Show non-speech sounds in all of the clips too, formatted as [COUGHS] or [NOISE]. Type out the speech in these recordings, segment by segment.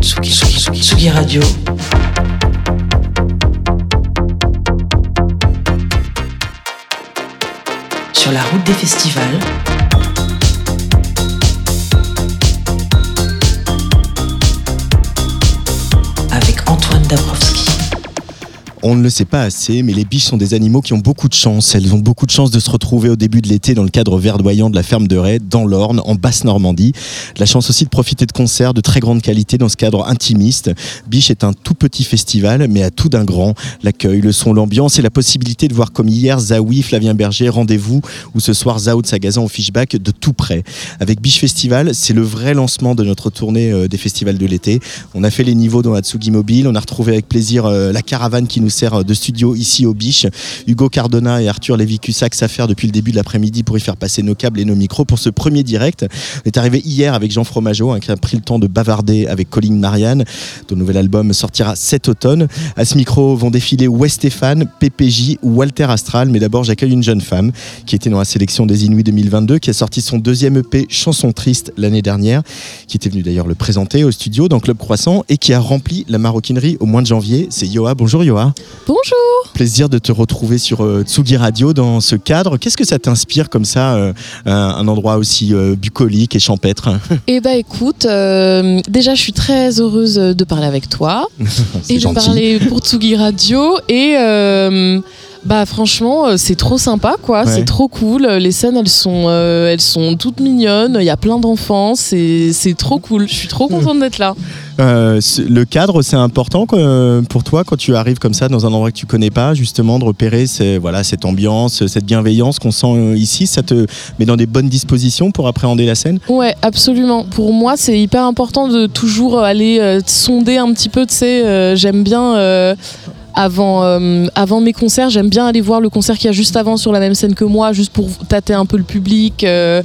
Tsugi, Tsugi, Tsugi Radio. Sur la route des festivals. On ne le sait pas assez, mais les biches sont des animaux qui ont beaucoup de chance. Elles ont beaucoup de chance de se retrouver au début de l'été dans le cadre verdoyant de la ferme de Ray, dans l'Orne, en Basse-Normandie. La chance aussi de profiter de concerts de très grande qualité dans ce cadre intimiste. Biche est un tout petit festival, mais à tout d'un grand. L'accueil, le son, l'ambiance et la possibilité de voir comme hier Zawi, Flavien Berger, Rendez-vous, ou ce soir Zao de Sagazan au Fishback de tout près. Avec Biche Festival, c'est le vrai lancement de notre tournée euh, des festivals de l'été. On a fait les niveaux dans Atsugi Mobile, on a retrouvé avec plaisir euh, la caravane qui nous sert de studio ici au Biche. Hugo Cardona et Arthur Lévy-Cussac s'affairent depuis le début de l'après-midi pour y faire passer nos câbles et nos micros pour ce premier direct. On est arrivé hier avec Jean Fromageau, hein, qui a pris le temps de bavarder avec Colin Marianne, dont le nouvel album sortira cet automne. À ce micro vont défiler West Stéphane, PPJ ou Walter Astral, mais d'abord j'accueille une jeune femme qui était dans la sélection des Inuits 2022, qui a sorti son deuxième EP Chanson Triste l'année dernière, qui était venue d'ailleurs le présenter au studio dans Club Croissant et qui a rempli la maroquinerie au mois de janvier. C'est Yoa. Bonjour Yoa. Bonjour. Plaisir de te retrouver sur euh, Tsugi Radio dans ce cadre. Qu'est-ce que ça t'inspire comme ça, euh, un, un endroit aussi euh, bucolique et champêtre? [LAUGHS] Eh ben écoute, euh, déjà je suis très heureuse de parler avec toi [LAUGHS] et de gentil. parler pour Tsugi Radio et euh, bah franchement euh, c'est trop sympa quoi, Ouais. c'est trop cool. Les scènes elles sont euh, elles sont toutes mignonnes, il y a plein d'enfants, c'est trop cool. Je suis trop contente d'être là. Euh, le cadre, c'est important quoi, pour toi quand tu arrives comme ça dans un endroit que tu connais pas, justement de repérer ces- voilà, cette ambiance, cette bienveillance qu'on sent ici. Ça te met dans des bonnes dispositions pour appréhender la scène? Ouais, absolument. Pour moi, c'est hyper important de toujours aller euh, sonder un petit peu. Tu sais, j'aime bien. Euh, avant, mes concerts, j'aime bien aller voir le concert qu'il y a juste avant sur la même scène que moi, juste pour tâter un peu le public, euh,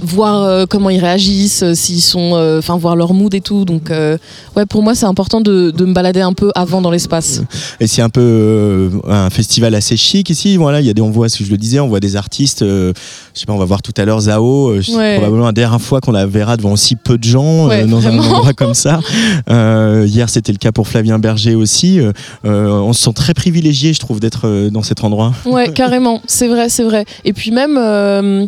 voir euh, comment ils réagissent, euh, s'ils sont, euh, enfin voir leur mood et tout. Donc, ouais, pour moi, c'est important de, de me balader un peu avant dans l'espace. Et c'est un peu un festival assez chic ici. Voilà, il y a des, on voit, je le disais, on voit des artistes. je sais pas, on va voir tout à l'heure Zao. c'est Ouais. probablement la dernière fois qu'on la verra devant aussi peu de gens Ouais, dans un endroit comme ça. Hier, c'était le cas pour Flavien Berger aussi. On se sent très privilégié, je trouve, d'être dans cet endroit. Ouais, [LAUGHS] carrément, c'est vrai, c'est vrai. Et puis même, euh,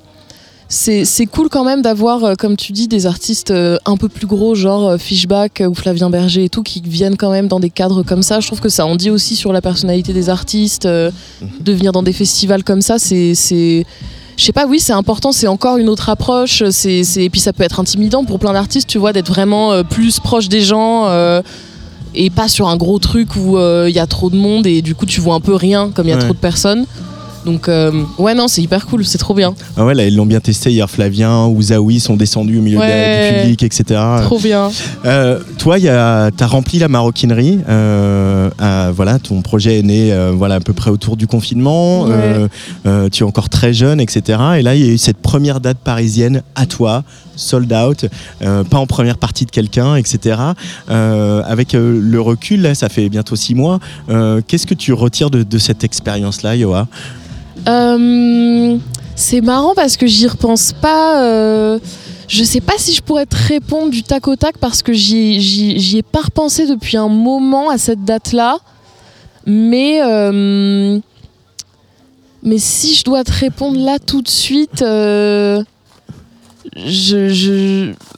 c'est cool quand même d'avoir, euh, comme tu dis, des artistes euh, un peu plus gros, genre euh, Fishback ou Flavien Berger et tout, qui viennent quand même dans des cadres comme ça. Je trouve que ça en dit aussi sur la personnalité des artistes. euh, de venir dans des festivals comme ça, c'est... c'est- je sais pas, oui, c'est important, c'est encore une autre approche. C'est, Et puis ça peut être intimidant pour plein d'artistes, tu vois, d'être vraiment euh, plus proche des gens. euh, et pas sur un gros truc où il y a trop de monde et du coup tu vois un peu rien comme il y a Ouais. trop de personnes. Donc euh, ouais non c'est hyper cool, c'est trop bien, Ah ouais, là, ils l'ont bien testé hier. Flavien ou Zawi sont descendus au milieu de du public, etc. trop bien. Euh, toi, tu as rempli la maroquinerie. euh, voilà, ton projet est né voilà, à peu près autour du confinement. Ouais. Tu es encore très jeune, etc. Et là, il y a eu cette première date parisienne à toi, sold out, pas en première partie de quelqu'un, etc. Avec le recul, là, ça fait bientôt six mois. Qu'est-ce que tu retires de, de cette expérience-là, Yoa? Euh, c'est marrant parce que j'y repense pas. euh, je sais pas si je pourrais te répondre du tac au tac parce que j'y ai pas repensé depuis un moment à cette date-là. Mais euh, mais si je dois te répondre là tout de suite, euh,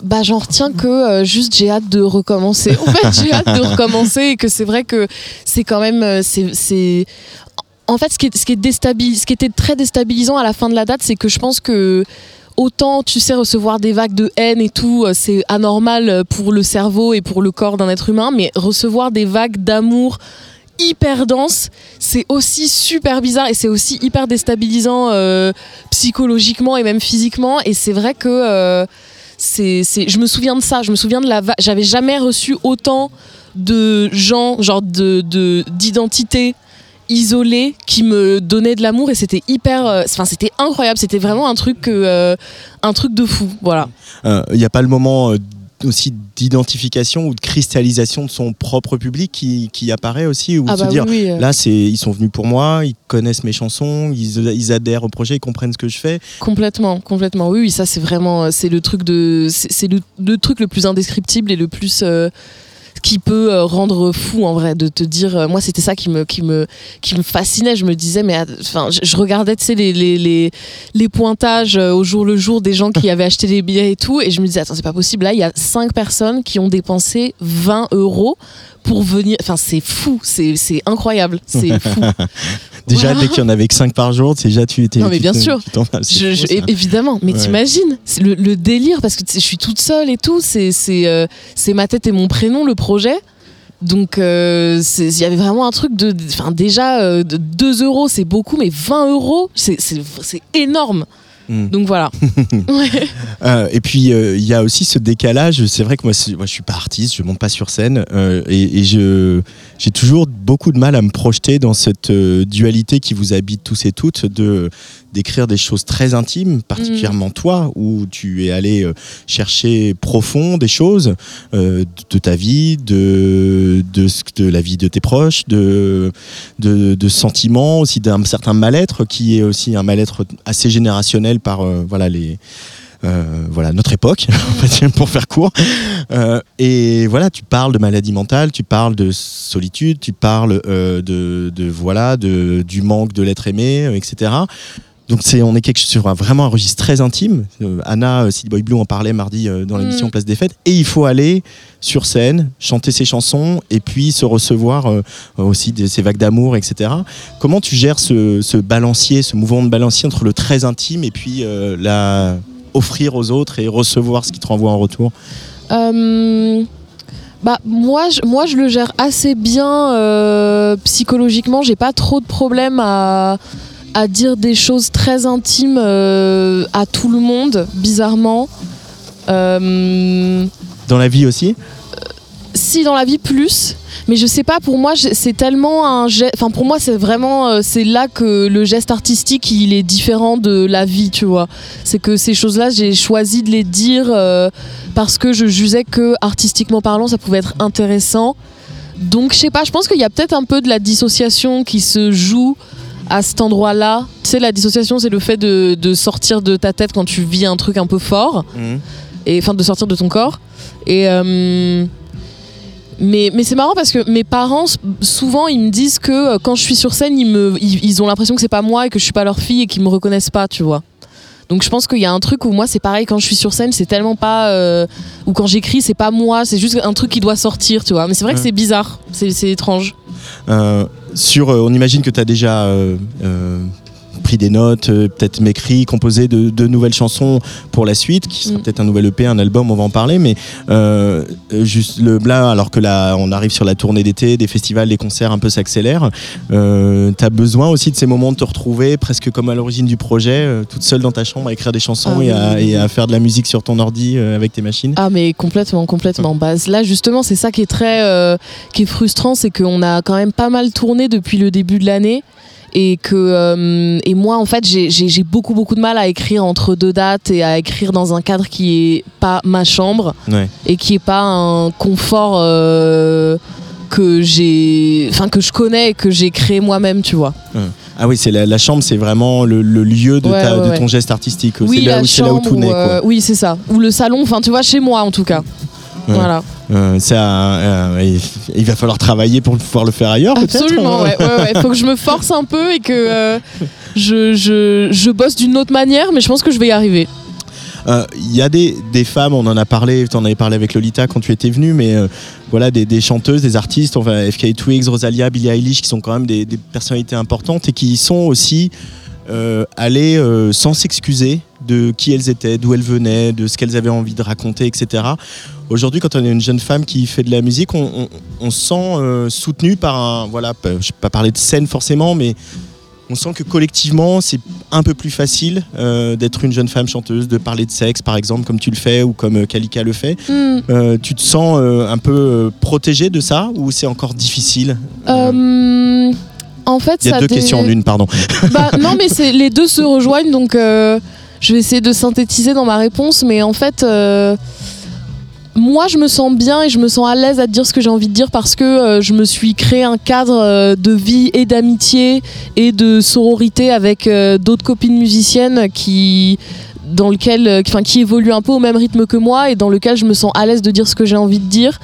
bah j'en retiens que juste j'ai hâte de recommencer. [LAUGHS] En fait, j'ai hâte de recommencer et que c'est vrai que c'est quand même c'est en fait, ce qui, était très déstabilisant à la fin de la date, c'est que je pense que autant, tu sais, recevoir des vagues de haine et tout, euh, c'est anormal euh, pour le cerveau et pour le corps d'un être humain, mais recevoir des vagues d'amour hyper denses, c'est aussi super bizarre et c'est aussi hyper déstabilisant euh, psychologiquement et même physiquement. Et c'est vrai que je me souviens de ça, je me souviens de la va- J'avais jamais reçu autant de gens, genre de, de, isolées qui me donnaient de l'amour et c'était hyper euh, enfin c'était incroyable. C'était vraiment un truc euh, un truc de fou. Voilà. Il n'y a pas le moment euh, aussi d'identification ou de cristallisation de son propre public qui, qui apparaît aussi ou ah de se bah dire oui, oui, euh, là c'est ils sont venus pour moi ils connaissent mes chansons ils, ils adhèrent au projet ils comprennent ce que je fais. Complètement complètement. Oui oui ça c'est vraiment euh, c'est le truc de c'est c'est le, le truc le plus indescriptible et le plus euh, qui peut euh, rendre fou en vrai de te dire euh, moi c'était ça qui me qui me qui me fascinait. Je me disais mais enfin je, regardais tu sais les, les, les, les pointages euh, au jour le jour des gens qui [LAUGHS] avaient acheté des billets et tout et je me disais attends c'est pas possible. Là il y a cinq personnes qui ont dépensé 20 euros pour venir enfin c'est fou. C'est c'est incroyable. C'est [LAUGHS] fou Déjà, Voilà. dès qu'il y en avait que 5 par jour, déjà tu étais. Non, mais bien sûr. Je- je- évidemment, mais Ouais. t'imagines le, le délire parce que je suis toute seule et tout, c'est euh, c'est ma tête et mon prénom le projet. Donc euh, il y avait vraiment un truc de, enfin déjà euh, de 2 euros c'est beaucoup, mais 20 euros c'est énorme. Mm. Donc voilà. [LAUGHS] Ouais. Euh, et puis euh, il y a aussi ce décalage. C'est vrai que moi, moi je suis pas artiste, je monte pas sur scène euh, et, et je j'ai toujours beaucoup de mal à me projeter dans cette dualité qui vous habite tous et toutes de d'écrire des choses très intimes, particulièrement toi, où tu es allé euh, chercher profond des choses euh, de ta vie, de, de la vie de tes proches, de de, sentiments aussi d'un certain mal-être qui est aussi un mal-être assez générationnel par euh, voilà les voilà notre époque [LAUGHS] pour faire court. Et voilà tu parles de maladie mentale tu parles de solitude tu parles de, de voilà de du manque de l'être aimé etc donc c'est on est quelque sur un, vraiment un registre très intime. Euh, Anna euh, City Boy Blue en parlait mardi euh, dans l'émission Mm. Place des Fêtes. Et il faut aller sur scène chanter ses chansons et puis se recevoir euh, aussi de ces vagues d'amour etc comment tu gères ce, ce balancier ce mouvement de balancier entre le très intime et puis la offrir aux autres et recevoir ce qui te renvoie en retour? Bah moi je, moi je le gère assez bien psychologiquement. J'ai pas trop de problème à à dire des choses très intimes euh, à tout le monde bizarrement. Euh, dans la vie aussi? si dans la vie plus. Mais je sais pas pour moi c'est tellement un geste enfin pour moi c'est vraiment euh, c'est là que le geste artistique il est différent de la vie tu vois. C'est que ces choses là j'ai choisi de les dire euh, parce que je jugeais que artistiquement parlant ça pouvait être intéressant. Donc je sais pas je pense qu'il y a peut-être un peu de la dissociation qui se joue à cet endroit là tu sais la dissociation c'est le fait de, de sortir de ta tête quand tu vis un truc un peu fort. Et enfin de sortir de ton corps. Et euh, mais, mais c'est marrant parce que mes parents souvent ils me disent que euh, quand je suis sur scène ils, me, ils, ils ont l'impression que c'est pas moi et que je suis pas leur fille et qu'ils me reconnaissent pas tu vois. Donc je pense qu'il y a un truc où moi c'est pareil quand je suis sur scène c'est tellement pas euh, ou quand j'écris c'est pas moi c'est juste un truc qui doit sortir tu vois. Mais c'est vrai que Ouais. c'est bizarre c'est c'est étrange. Euh, sur, euh, on imagine que tu as déjà euh, euh, pris des notes, euh, peut-être m'écrit, composé de, de nouvelles chansons pour la suite, qui sera Mm. peut-être un nouvel EP, un album, on va en parler, mais euh, juste le là, alors que là, on arrive sur la tournée d'été, des festivals, des concerts un peu s'accélèrent, euh, tu as besoin aussi de ces moments de te retrouver presque comme à l'origine du projet, euh, toute seule dans ta chambre à écrire des chansons Ah et, à, oui. et à faire de la musique sur ton ordi avec tes machines. Ah mais complètement, complètement. Bah, là justement c'est ça qui est très, qui est frustrant, c'est qu'on a quand même pas mal tourné depuis le début de l'année et que euh, et moi en fait j'ai- beaucoup beaucoup de mal à écrire entre deux dates et à écrire dans un cadre qui est pas ma chambre Ouais. et qui est pas un confort euh, que j'ai, enfin que je connais et que j'ai créé moi-même, tu vois. Ah oui, c'est la, la chambre, c'est vraiment le, le lieu de, Ouais, ta- ouais, de ouais. ton geste artistique. Oui, c'est là, là où tout naît. quoi. euh, oui c'est ça. Ou le salon, enfin tu vois chez moi en tout cas. Voilà. Euh, ça, euh, il, va falloir travailler pour pouvoir le faire ailleurs, Absolument, ouais, ouais, ouais. Faut que je me force un peu et que euh, je, je, je bosse d'une autre manière, mais je pense que je vais y arriver. Euh, Il y a des, des femmes, on en a parlé, tu en avais parlé avec Lolita quand tu étais venu, mais euh, voilà, des, des chanteuses, des artistes, enfin, FK Twigs, Rosalia, Billie Eilish, qui sont quand même des, des personnalités importantes et qui sont aussi euh, allées euh, sans s'excuser de qui elles étaient, d'où elles venaient, de ce qu'elles avaient envie de raconter, etc. Aujourd'hui, quand on est une jeune femme qui fait de la musique, on, on- on se sent euh, soutenu par un, voilà, je ne vais pas parler de scène forcément, mais on sent que collectivement, c'est un peu plus facile euh, d'être une jeune femme chanteuse, de parler de sexe, par exemple, comme tu le fais ou comme euh, Kalika le fait. Hmm. Euh, tu te sens euh, un peu protégée de ça ou c'est encore difficile en fait, Il y a ça deux dé- questions en une, pardon. Bah, non, mais les deux se rejoignent, donc je vais essayer de synthétiser dans ma réponse. Mais en fait, euh, moi, je me sens bien et je me sens à l'aise à dire ce que j'ai envie de dire parce que euh, je me suis créé un cadre euh, de vie et d'amitié et de sororité avec d'autres copines musiciennes qui dans lequel, enfin, qui évolue un peu au même rythme que moi et dans lequel je me sens à l'aise de dire ce que j'ai envie de dire.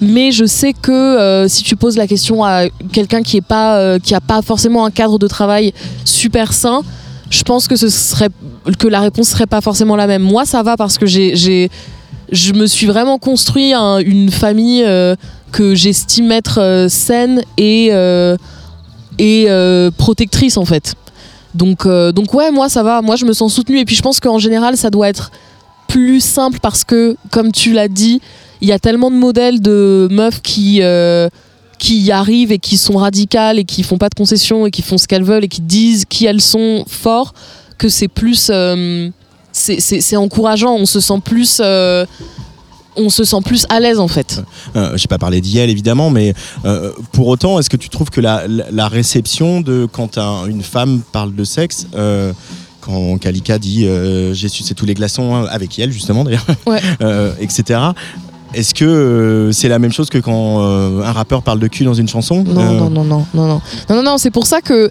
Mais je sais que si tu poses la question à quelqu'un qui est pas, qui pas forcément un cadre de travail super sain, je pense que ce serait, que la réponse serait pas forcément la même. Moi, ça va parce que j'ai, je me suis vraiment construit un- une famille euh, que j'estime être euh, saine et, euh, et protectrice en fait. Donc, donc ouais, moi ça va, moi je me sens soutenue et puis je pense qu'en général ça doit être plus simple parce que, comme tu l'as dit, il y a tellement de modèles de meufs qui, qui y arrivent et qui sont radicales et qui font pas de concessions et qui font ce qu'elles veulent et qui disent qui elles sont fort que c'est plus... euh, c'est- encourageant, on se sent plus... euh, on se sent plus à l'aise en fait. Euh, j'ai pas parlé d'IEL évidemment, mais euh, pour autant, est-ce que tu trouves que la, la- la réception de quand un- une femme parle de sexe, euh, quand Kalika dit j'ai sucé tous les glaçons hein, avec IEL justement d'ailleurs, [LAUGHS] Ouais. etc. Est-ce que euh, c'est la même chose que quand euh, un rappeur parle de cul dans une chanson? Non, Euh, non, non, non, non, non, non, non, non, c'est pour ça que,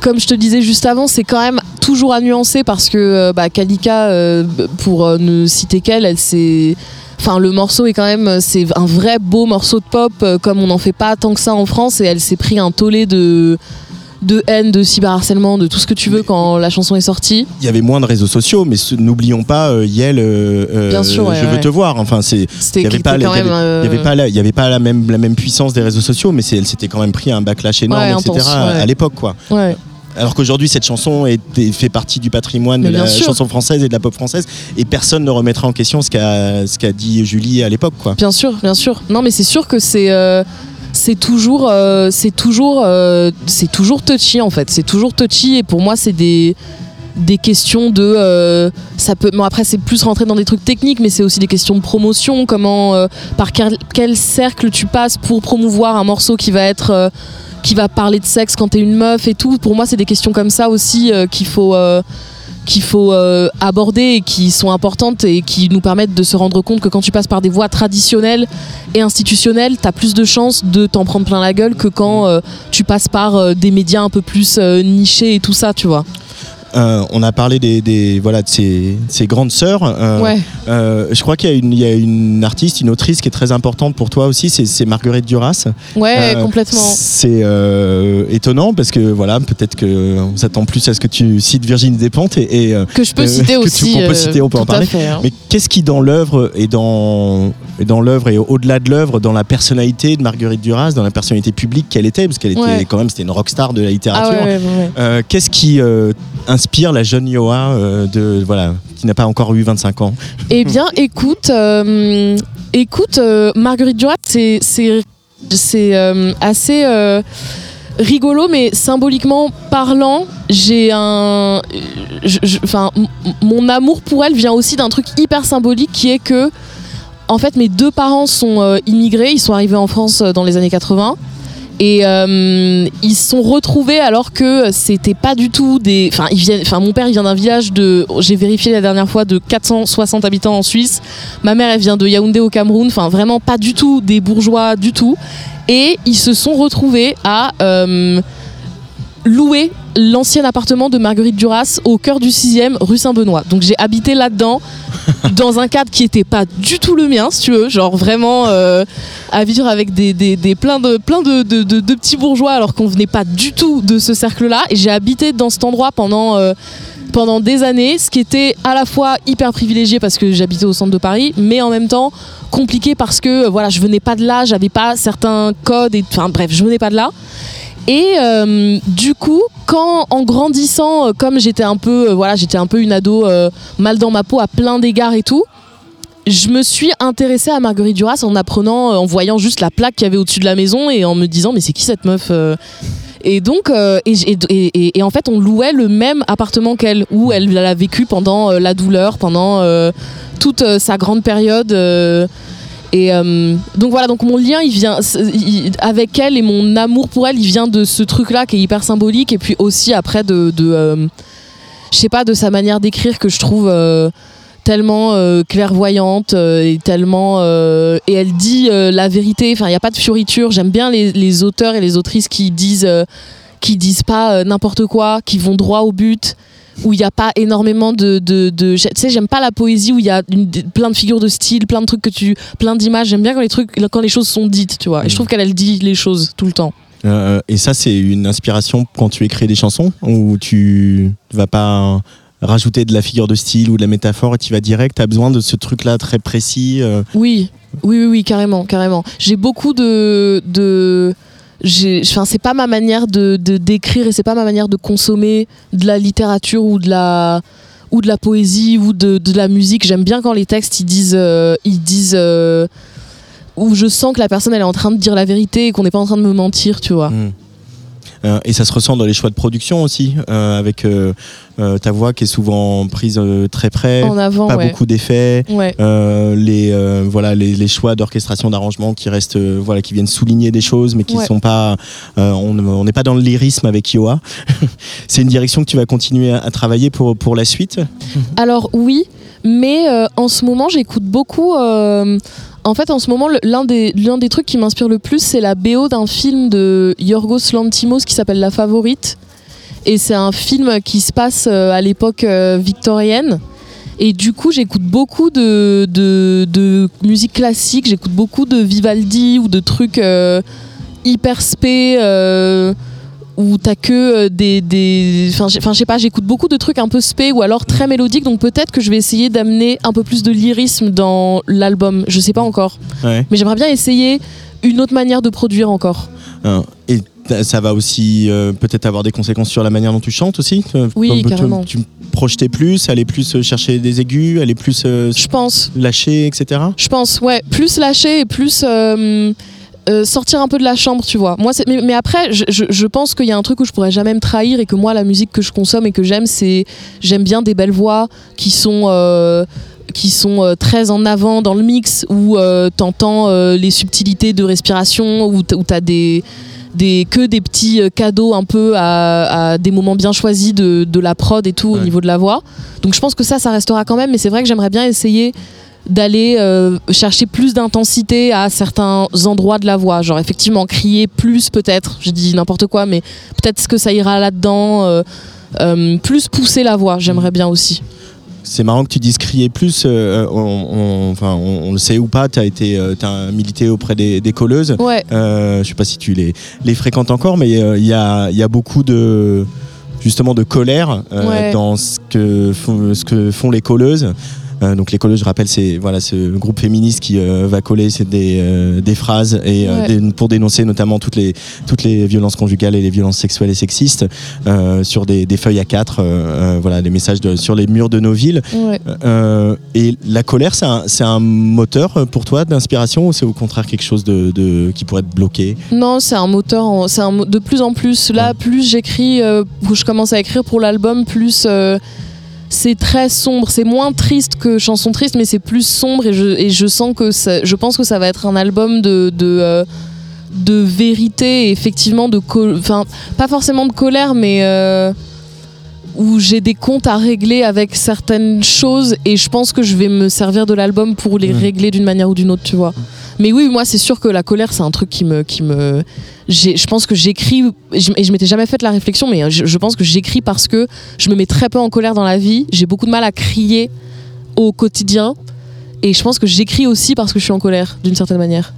comme je te disais juste avant, c'est quand même toujours à nuancer parce que euh, bah, Kalika, euh, pour euh, ne citer qu'elle, elle s'est. Enfin, le morceau est quand même, c'est un vrai beau morceau de pop, euh, comme on n'en fait pas tant que ça en France, et elle s'est pris un tollé de de haine, de cyberharcèlement, de tout ce que tu veux quand la chanson est sortie. Il y avait moins de réseaux sociaux, mais n'oublions pas euh, Yel, euh, Bien sûr, ouais, je veux te voir. Enfin, c'est Il avait n'y avait euh, pas, la, il y avait pas la, même, la même puissance des réseaux sociaux, mais elle s'était quand même pris un backlash énorme, Ouais, etc. intense, à l'époque. quoi. Alors qu'aujourd'hui, cette chanson est, fait partie du patrimoine de la sûr. chanson française et de la pop française, et personne ne remettra en question ce qu'a dit Julie à l'époque. quoi. Bien sûr, bien sûr. Non, mais c'est sûr que c'est euh, c'est toujours euh, c'est toujours euh, c'est toujours touchy en fait. C'est toujours touchy et pour moi c'est des des questions de euh, ça peut bon après c'est plus rentrer dans des trucs techniques mais c'est aussi des questions de promotion comment euh, par quel, cercle tu passes pour promouvoir un morceau qui va être euh, qui va parler de sexe quand t'es une meuf et tout pour moi c'est des questions comme ça aussi qu'il faut qu'il faut aborder et qui sont importantes et qui nous permettent de se rendre compte que quand tu passes par des voies traditionnelles et institutionnelles, tu as plus de chances de t'en prendre plein la gueule que quand tu passes par des médias un peu plus nichés et tout ça, tu vois. Euh, on a parlé des, des- voilà de ces grandes sœurs. Euh, ouais, euh, je crois qu'il y, a une- il y a une artiste, une autrice qui est très importante pour toi aussi, c'est Marguerite Duras. ouais, complètement. C'est étonnant parce que voilà, peut-être que on s'attend plus à ce que tu cites Virginie Despentes et, et, Que je peux citer [LAUGHS] aussi. qu'on peut citer, on peut en parler. fait, hein. mais qu'est-ce qui dans l'œuvre et dans et dans l'œuvre et au-delà de l'œuvre, dans la personnalité de Marguerite Duras, dans la personnalité publique qu'elle était, parce qu'elle était Ouais. quand même c'était une rockstar de la Ah littérature. ouais. Euh, qu'est-ce qui euh, inspire la jeune Yoa euh, de voilà qui n'a pas encore eu 25 ans Eh bien, [LAUGHS] écoute, euh, écoute, euh, Marguerite Duras, c'est c'est c'est assez rigolo, mais symboliquement parlant, j'ai un, enfin, mon amour pour elle vient aussi d'un truc hyper symbolique qui est que, en fait, mes deux parents sont immigrés, ils sont arrivés en France dans les années 80. Et euh, ils se sont retrouvés alors que c'était pas du tout des. Enfin, mon père il vient d'un village de. J'ai vérifié la dernière fois de 460 habitants en Suisse. Ma mère elle vient de Yaoundé au Cameroun. Enfin, vraiment pas du tout des bourgeois du tout. Et ils se sont retrouvés à euh, louer l'ancien appartement de Marguerite Duras au cœur du 6e rue Saint-Benoît. Donc j'ai habité là-dedans [LAUGHS] dans un cadre qui était pas du tout le mien, si tu veux, genre vraiment euh, à vivre avec des, des, des plein de de, de, de- petits bourgeois alors qu'on venait pas du tout de ce cercle-là. Et j'ai habité dans cet endroit pendant euh, pendant des années, ce qui était à la fois hyper privilégié parce que j'habitais au centre de Paris, mais en même temps compliqué parce que voilà, je venais pas de là, j'avais pas certains codes et enfin bref, je venais pas de là. Et euh, du coup, quand en grandissant, euh, comme j'étais un peu, euh, voilà, j'étais un peu une ado mal dans ma peau à plein d'égards et tout, je me suis intéressée à Marguerite Duras en apprenant, en voyant juste la plaque qu'il y avait au-dessus de la maison et en me disant mais c'est qui cette meuf Et donc, et, en fait, on louait le même appartement qu'elle, où elle a vécu pendant la douleur, pendant toute sa grande période. Et euh, donc voilà, donc mon lien, il vient avec elle et mon amour pour elle, il vient de ce truc-là qui est hyper symbolique, et puis aussi après de, euh, je sais pas, de sa manière d'écrire que je trouve euh, tellement clairvoyante et tellement et elle dit la vérité. Enfin, il y a pas de fioriture. J'aime bien les, les auteurs et les autrices qui disent qui disent pas n'importe quoi, qui vont droit au but. Où il n'y a pas énormément de, de, de- tu sais j'aime pas la poésie où il y a une- plein de figures de style plein de trucs que tu plein d'images. J'aime bien quand les trucs quand les choses sont dites tu vois. Et je trouve qu'elle elle dit les choses tout le temps. Euh, et ça, c'est une inspiration quand tu écris des chansons ou tu vas pas rajouter de la figure de style ou de la métaphore et tu vas direct, tu as besoin de ce truc-là très précis. euh, Oui, oui, oui, oui, carrément, carrément. J'ai beaucoup de, enfin, c'est pas ma manière de, d'écrire et c'est pas ma manière de consommer de la littérature ou de la, ou de la poésie ou de, de la musique. J'aime bien quand les textes ils disent, euh, ils disent, euh, où je sens que la personne elle est en train de dire la vérité et qu'on n'est pas en train de me mentir, tu vois. Mm. Euh, et ça se ressent dans les choix de production aussi, euh, avec euh, ta voix qui est souvent prise très près, En avant, pas ouais. beaucoup d'effets. Ouais. les voilà les, les choix d'orchestration d'arrangement qui restent voilà qui viennent souligner des choses mais qui Ouais. sont pas on n'est pas dans le lyrisme avec Yoa [LAUGHS] c'est une direction que tu vas continuer à, à travailler pour pour la suite? Alors oui, mais euh, en ce moment j'écoute beaucoup. euh, en fait, en ce moment, l'un des, trucs qui m'inspire le plus, c'est la BO d'un film de Yorgos Lantimos qui s'appelle La Favorite. Et c'est un film qui se passe euh, à l'époque euh, victorienne. Et du coup, j'écoute beaucoup de, musique classique, j'écoute beaucoup de Vivaldi ou de trucs euh, hyper spé. Où t'as que euh, des, des enfin je sais pas j'écoute beaucoup de trucs un peu spé ou alors très mélodiques donc peut-être que je vais essayer d'amener un peu plus de lyrisme dans l'album. Je sais pas encore. Ouais. mais j'aimerais bien essayer une autre manière de produire encore. Euh, et ça va aussi euh, peut-être avoir des conséquences sur la manière dont tu chantes aussi Euh, Oui, tu- carrément. tu, projetais plus aller plus chercher des aigus aller plus euh, je pense. lâcher etc je pense ouais plus lâcher et plus euh, euh, sortir un peu de la chambre tu vois moi mais, mais après je, je- je pense qu'il y a un truc où je pourrais jamais me trahir et que moi la musique que je consomme et que j'aime c'est j'aime bien des belles voix qui sont euh, qui sont euh, très en avant dans le mix où t'entends les subtilités de respiration où t'as des des, que des petits cadeaux un peu à, à des moments bien choisis de, de la prod et tout au niveau de la voix. Donc je pense que ça, ça restera quand même, mais c'est vrai que j'aimerais bien essayer d'aller euh, chercher plus d'intensité à certains endroits de la voix. Genre effectivement crier plus peut-être, je dis n'importe quoi, mais peut-être que ça ira là-dedans. euh, euh, plus pousser la voix, j'aimerais bien aussi. C'est marrant que tu dises crier plus. euh, on, on- enfin, on, on le sait ou pas. Tu as été, euh, milité auprès des, des colleuses. Ouais, Euh, je sais pas si tu les, les fréquentes encore, mais il y, a, il y a beaucoup de justement de colère Ouais. dans ce que, font, ce que font les colleuses. Euh, donc colleuses, je rappelle, c'est voilà ce groupe féministe qui euh, va coller c'est des, euh, des phrases et Ouais. des- pour dénoncer notamment toutes les toutes les violences conjugales et les violences sexuelles et sexistes sur des, des feuilles à quatre, voilà des messages de- sur les murs de nos villes. ouais. Et la colère, c'est un, c'est un moteur pour toi d'inspiration ou c'est au contraire quelque chose de, de- qui pourrait te bloquer? Non, c'est un moteur, c'est de plus en plus. Là, Ouais. plus j'écris, euh, je commence à écrire pour l'album, plus euh, c'est très sombre. C'est moins triste que chanson triste, mais c'est plus sombre et je, sens que ça- je pense que ça va être un album de euh, vérité, effectivement de, enfin pas forcément de colère, mais euh, où j'ai des comptes à régler avec certaines choses et je pense que je vais me servir de l'album pour les régler d'une manière ou d'une autre, tu vois. Mais oui, moi c'est sûr que la colère c'est un truc qui me qui me je pense que j'écris et je, et je m'étais jamais fait la réflexion mais je, je pense que j'écris parce que je me mets très peu en colère dans la vie, j'ai beaucoup de mal à crier au quotidien et je pense que j'écris aussi parce que je suis en colère d'une certaine manière.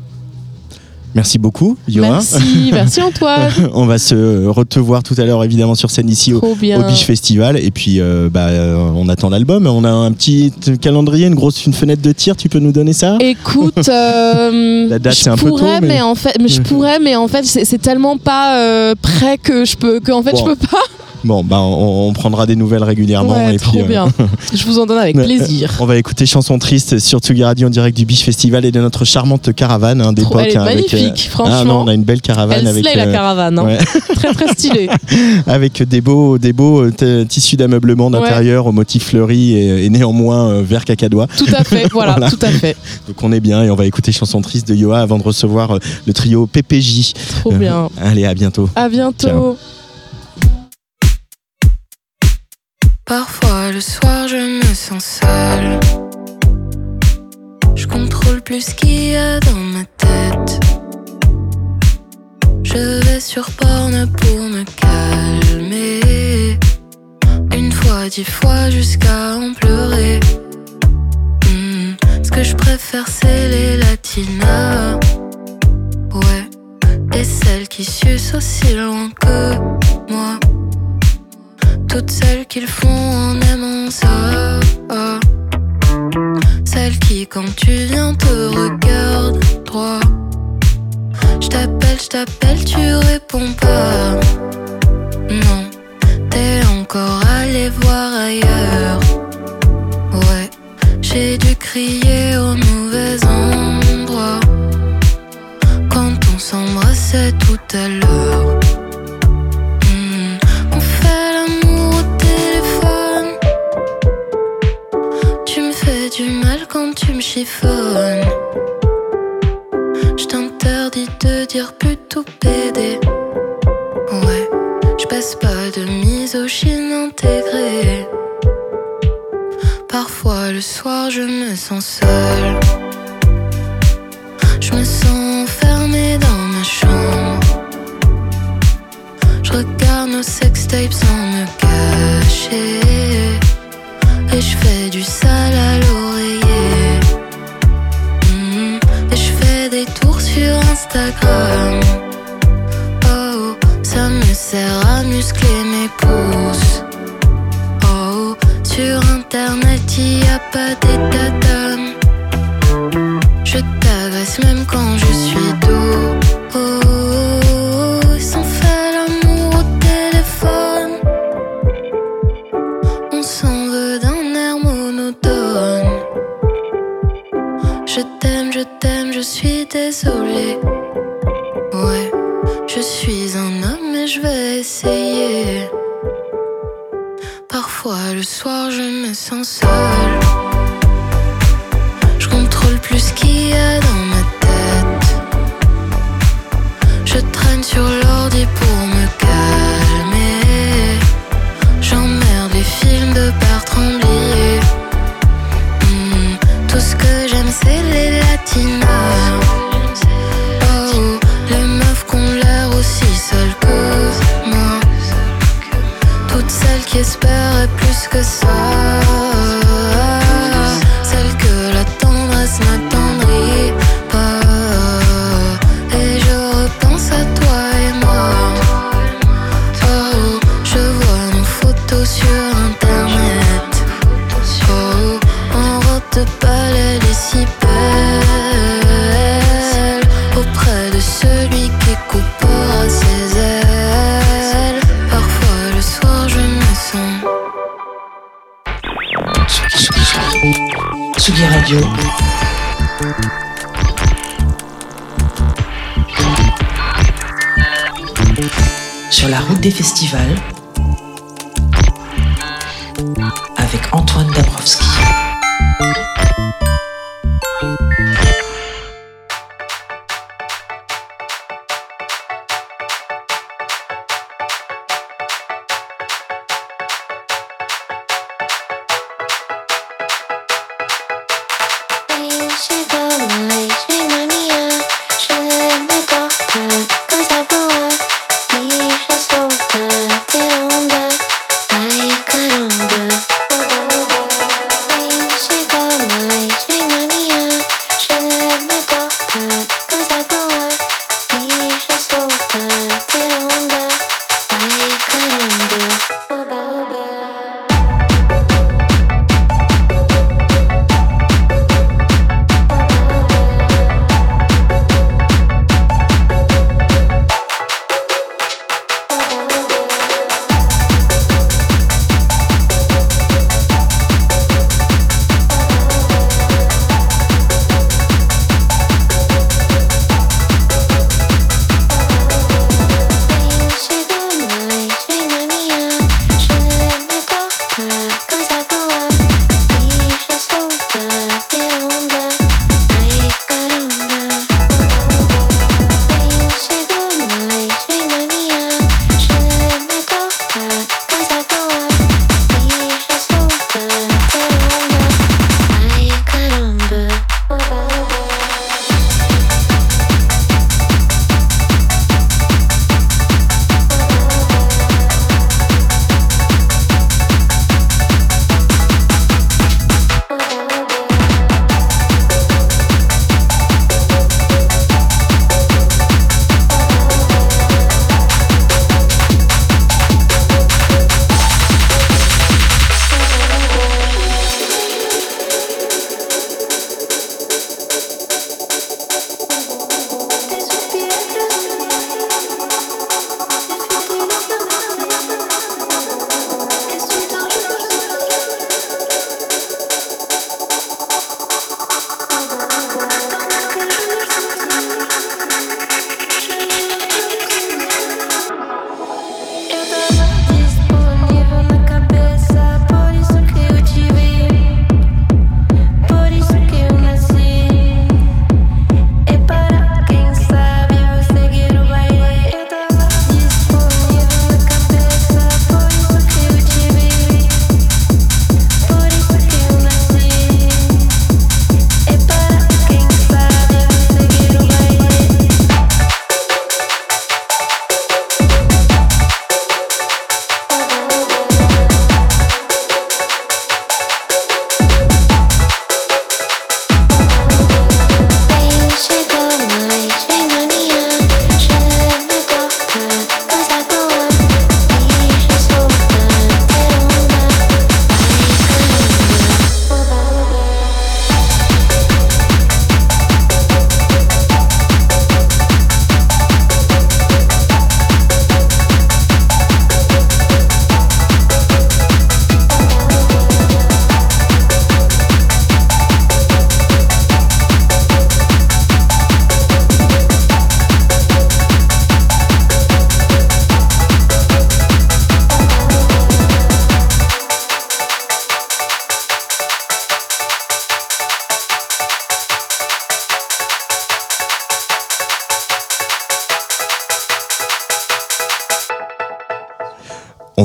Merci beaucoup, Yoann. Merci, merci Antoine. [LAUGHS] On va se retevoir tout à l'heure évidemment sur scène ici au, Trop bien. au Beach Festival et puis euh, bah, euh, on attend l'album. On a un petit calendrier, une grosse une fenêtre de tir. Tu peux nous donner ça? Écoute, euh, [LAUGHS] La date, je c'est un peu pourrais, tôt, mais- mais... en fait, je [LAUGHS] pourrais, mais en fait, c'est c'est tellement pas euh, prêt que je peux, que en fait, Bon. je peux pas. Bon, bah on, on prendra des nouvelles régulièrement Ouais, et trop puis euh, bien. Je vous en donne avec [LAUGHS] plaisir. on va écouter chanson triste sur Tsugi Radio en direct du Beach Festival et de notre charmante caravane hein, d'époque. Hein, avec, euh, magnifique, ah non, franchement. on a une belle caravane Elle avec slay la euh, caravane, hein. ouais. [LAUGHS] très très stylée. [LAUGHS] avec des beaux, des beaux tissus d'ameublement d'intérieur au motif fleuri et, et néanmoins vert cacadois. Tout à fait, voilà, Voilà. tout à fait. Donc on est bien et on va écouter chanson triste de Yoa avant de recevoir le trio PPJ. Trop bien. Allez, à bientôt. À bientôt. Ciao. Parfois le soir je me sens seule. Je contrôle plus ce qu'il y a dans ma tête. Je vais sur porne pour me calmer. Une fois, dix fois jusqu'à en pleurer. Hmm, ce que je préfère c'est les latinas. Ouais. Et celles qui sucent aussi loin que moi. Toutes celles qu'ils font en aimant ça. Celles qui, quand tu viens, te regardent droit. Je t'appelle, je t'appelle, tu réponds pas. sent seul.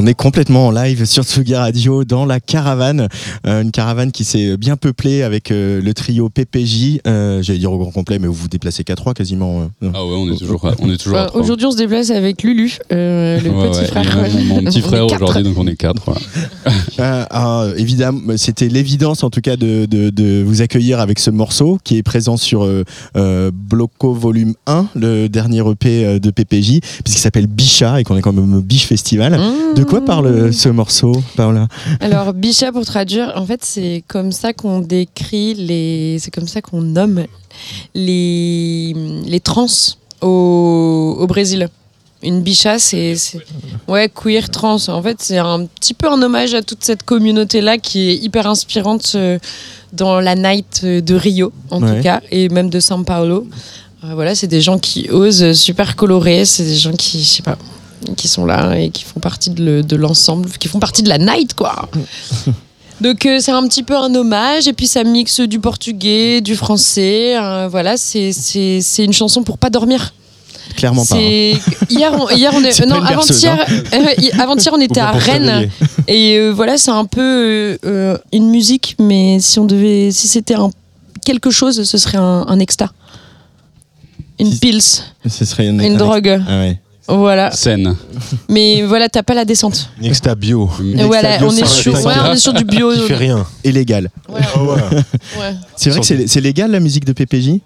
On est complètement en live sur Tsugi Radio dans la caravane, Euh, une caravane qui s'est bien peuplée avec euh, le trio PPJ. Euh, J'allais dire au grand complet, mais vous vous déplacez qu'à trois quasiment. euh, non. Ah ouais, on est toujours, à- on est toujours. Aujourd'hui, on se déplace avec Lulu, euh, le Ouais, petit ouais, frère. mon, mon On petit frère aujourd'hui, donc on est quatre. [LAUGHS] Euh, ah, évidemment, c'était l'évidence en tout cas de, de- de vous accueillir avec ce morceau qui est présent sur euh, euh, Bloco Volume 1, le dernier EP de PPJ, puisqu'il s'appelle Bicha et qu'on est quand même au Biche Festival. Mmh. De quoi parle ce morceau, Paola? Alors, Bicha, pour traduire, en fait, c'est comme ça qu'on décrit les. C'est comme ça qu'on nomme les, les trans au, au Brésil. Une bicha, c'est. Ouais, queer, trans. En fait, c'est un petit peu un hommage à toute cette communauté-là qui est hyper inspirante euh, dans la night de Rio, en Ouais. tout cas, et même de São Paulo. Euh, voilà, c'est des gens qui osent, euh, super colorés, c'est des gens qui, je sais pas, qui sont là et qui font partie de le- de l'ensemble, qui font partie de la night, quoi. [LAUGHS] Donc euh, c'est un petit peu un hommage et puis ça mixe du portugais, du français. euh, voilà, c'est c'est c'est une chanson pour pas dormir. Clairement pas. hein. [LAUGHS] Hier on, hier on est, [LAUGHS] C'est non avant-hier euh, hi- avant-hier on était à Rennes et euh, voilà c'est un peu euh, euh, une musique mais si on devait si c'était un quelque chose ce serait un, un exta. Une Si- pils, Ce serait une, une un- drogue. Ah ouais. Voilà. Scène. Mais voilà, t'as pas la descente. Extra bio. Voilà, bio on est, sur, ouais, on est sur du bio. Qui fait rien. Illégal. [LAUGHS] Ouais. C'est vrai que c'est c'est légal la musique de PPJ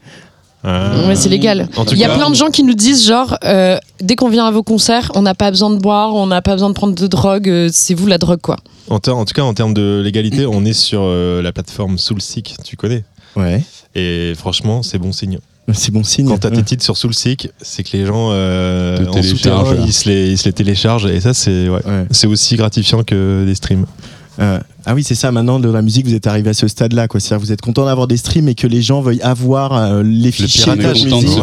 Euh, Ouais, c'est légal. Il y a cas, plein de gens qui nous disent genre euh, dès qu'on vient à vos concerts, on n'a pas besoin de boire, on n'a pas besoin de prendre de drogue, euh, c'est vous la drogue quoi. En, ter- en tout cas, en termes de légalité, [CLEARS THROAT] on est sur euh, la plateforme Soulseek, tu connais? Ouais. Et franchement, c'est bon signe. C'est bon signe. Quand t'as tes titres sur Soulseek, c'est que les gens euh, Te en souterrain, ils se, les, ils se les téléchargent. Et ça, c'est ouais. Ouais. c'est aussi gratifiant que des streams. Euh, ah oui, c'est ça. Maintenant, de la musique, vous êtes arrivé à ce stade-là. quoi. C'est-à-dire, vous êtes content d'avoir des streams et que les gens veuillent avoir euh, les fichiers de musique.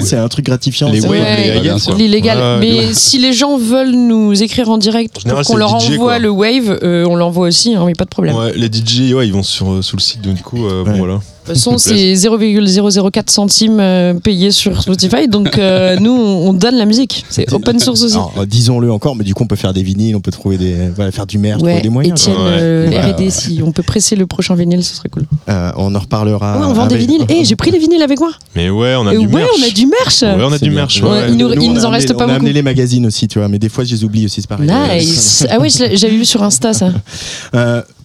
C'est un truc gratifiant. Les. L'illégal. Ouais, Mais si les gens veulent nous écrire en direct pour qu'on leur le DJ, envoie quoi. le wave, euh, on l'envoie aussi, n'y a pas de problème. Ouais, les DJ, ouais, ils vont sur euh, Soulseek, donc du coup, euh, bon, voilà. De toute façon, c'est 0,004 centimes euh, payés sur Spotify, donc euh, [LAUGHS] nous, on on donne la musique. C'est open source aussi. Disons-le encore, mais du coup, on peut faire des vinyles, on peut trouver des, voilà, faire du merch, trouver Ouais, des moyens. Étienne, Ouais. euh, Ouais, R&D, ouais. si on peut presser le prochain vinyle, ce serait cool. Euh, on en reparlera. ouais, on vend des avec- vinyles. Eh, j'ai pris les vinyles avec moi. Mais ouais, on a Euh, du ouais, merch. on a du merch. Ouais, on a du bien. merch. Il nous- Nous, il on nous a en reste pas On a amené beaucoup. les magazines aussi, tu vois, mais des fois, je les oublie aussi, c'est pareil. Nice. [LAUGHS] Ah oui, j'avais vu sur Insta ça.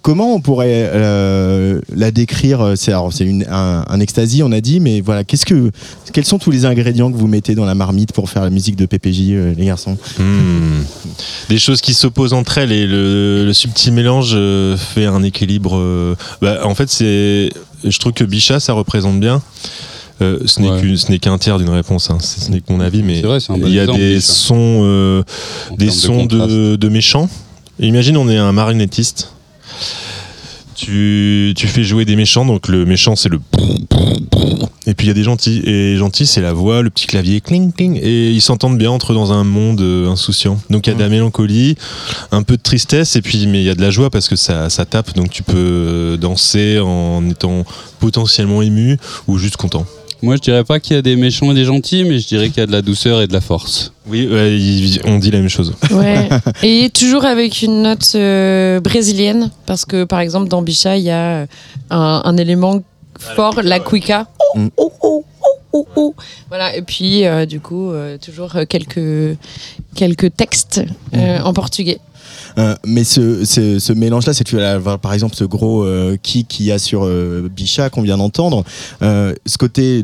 Euh, comment on pourrait euh, la décrire C'est alors, c'est un, un ecstasy, on a dit, mais voilà, qu'est-ce que, quels sont tous les ingrédients que vous mettez dans la marmite pour faire la musique de PPJ, euh, les garçons? Hmm. Des choses qui s'opposent entre elles et le, le subtil mélange euh, fait un équilibre. euh, bah, en fait, c'est, je trouve que Bichat, ça représente bien. Euh, ce n'est Ouais. qu'un tiers d'une réponse, hein. ce n'est que mon avis, mais vrai, bon il y a exemple, des sons, euh, des de sons de, de méchants. Imagine, on est un marionnettiste. Tu, tu fais jouer des méchants, donc le méchant c'est le et puis il y a des gentils. Et gentils c'est la voix, le petit clavier cling cling. Et ils s'entendent bien entre eux dans un monde euh, insouciant. Donc il y a de la mélancolie, un peu de tristesse et puis mais il y a de la joie parce que ça, ça tape. Donc tu peux euh, danser en étant potentiellement ému ou juste content. Moi, je dirais pas qu'il y a des méchants et des gentils, mais je dirais qu'il y a de la douceur et de la force. Oui, ouais, on dit la même chose. Ouais. [LAUGHS] Et toujours avec une note euh, brésilienne, parce que par exemple dans Bicha, il y a un, un élément fort, la cuica. Oh, Mm. oh, oh, oh, oh, oh. Voilà. Et puis euh, du coup, euh, toujours euh, quelques quelques textes euh, en portugais. Euh, mais ce, ce, ce mélange-là, c'est tu as par exemple ce gros euh, kick qu'il y a sur euh, Bichat qu'on vient d'entendre. Euh, ce côté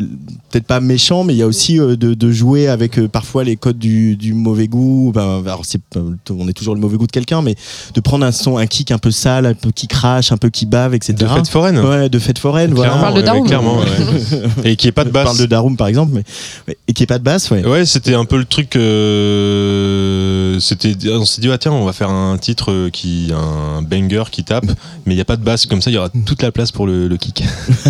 peut-être pas méchant, mais il y a aussi euh, de, de jouer avec euh, parfois les codes du, du mauvais goût. Ben, alors c'est, on est toujours le mauvais goût de quelqu'un, mais de prendre un son, un kick un peu sale, un peu qui crache, un peu qui bave, etc. De fête foraine. Ouais, de fête foraine. Voilà. Clairement, parle de ouais, Darum. clairement, ouais. [LAUGHS] Et qui est pas de On basse. parle de Darum par exemple, mais, mais- et qui est pas de basse, ouais. Ouais, c'était un peu le truc. euh, c'était, on s'est dit ah tiens, on va faire un titre euh, qui, un banger qui tape, mais il y a pas de basse comme ça, il y aura toute la place pour le, le kick.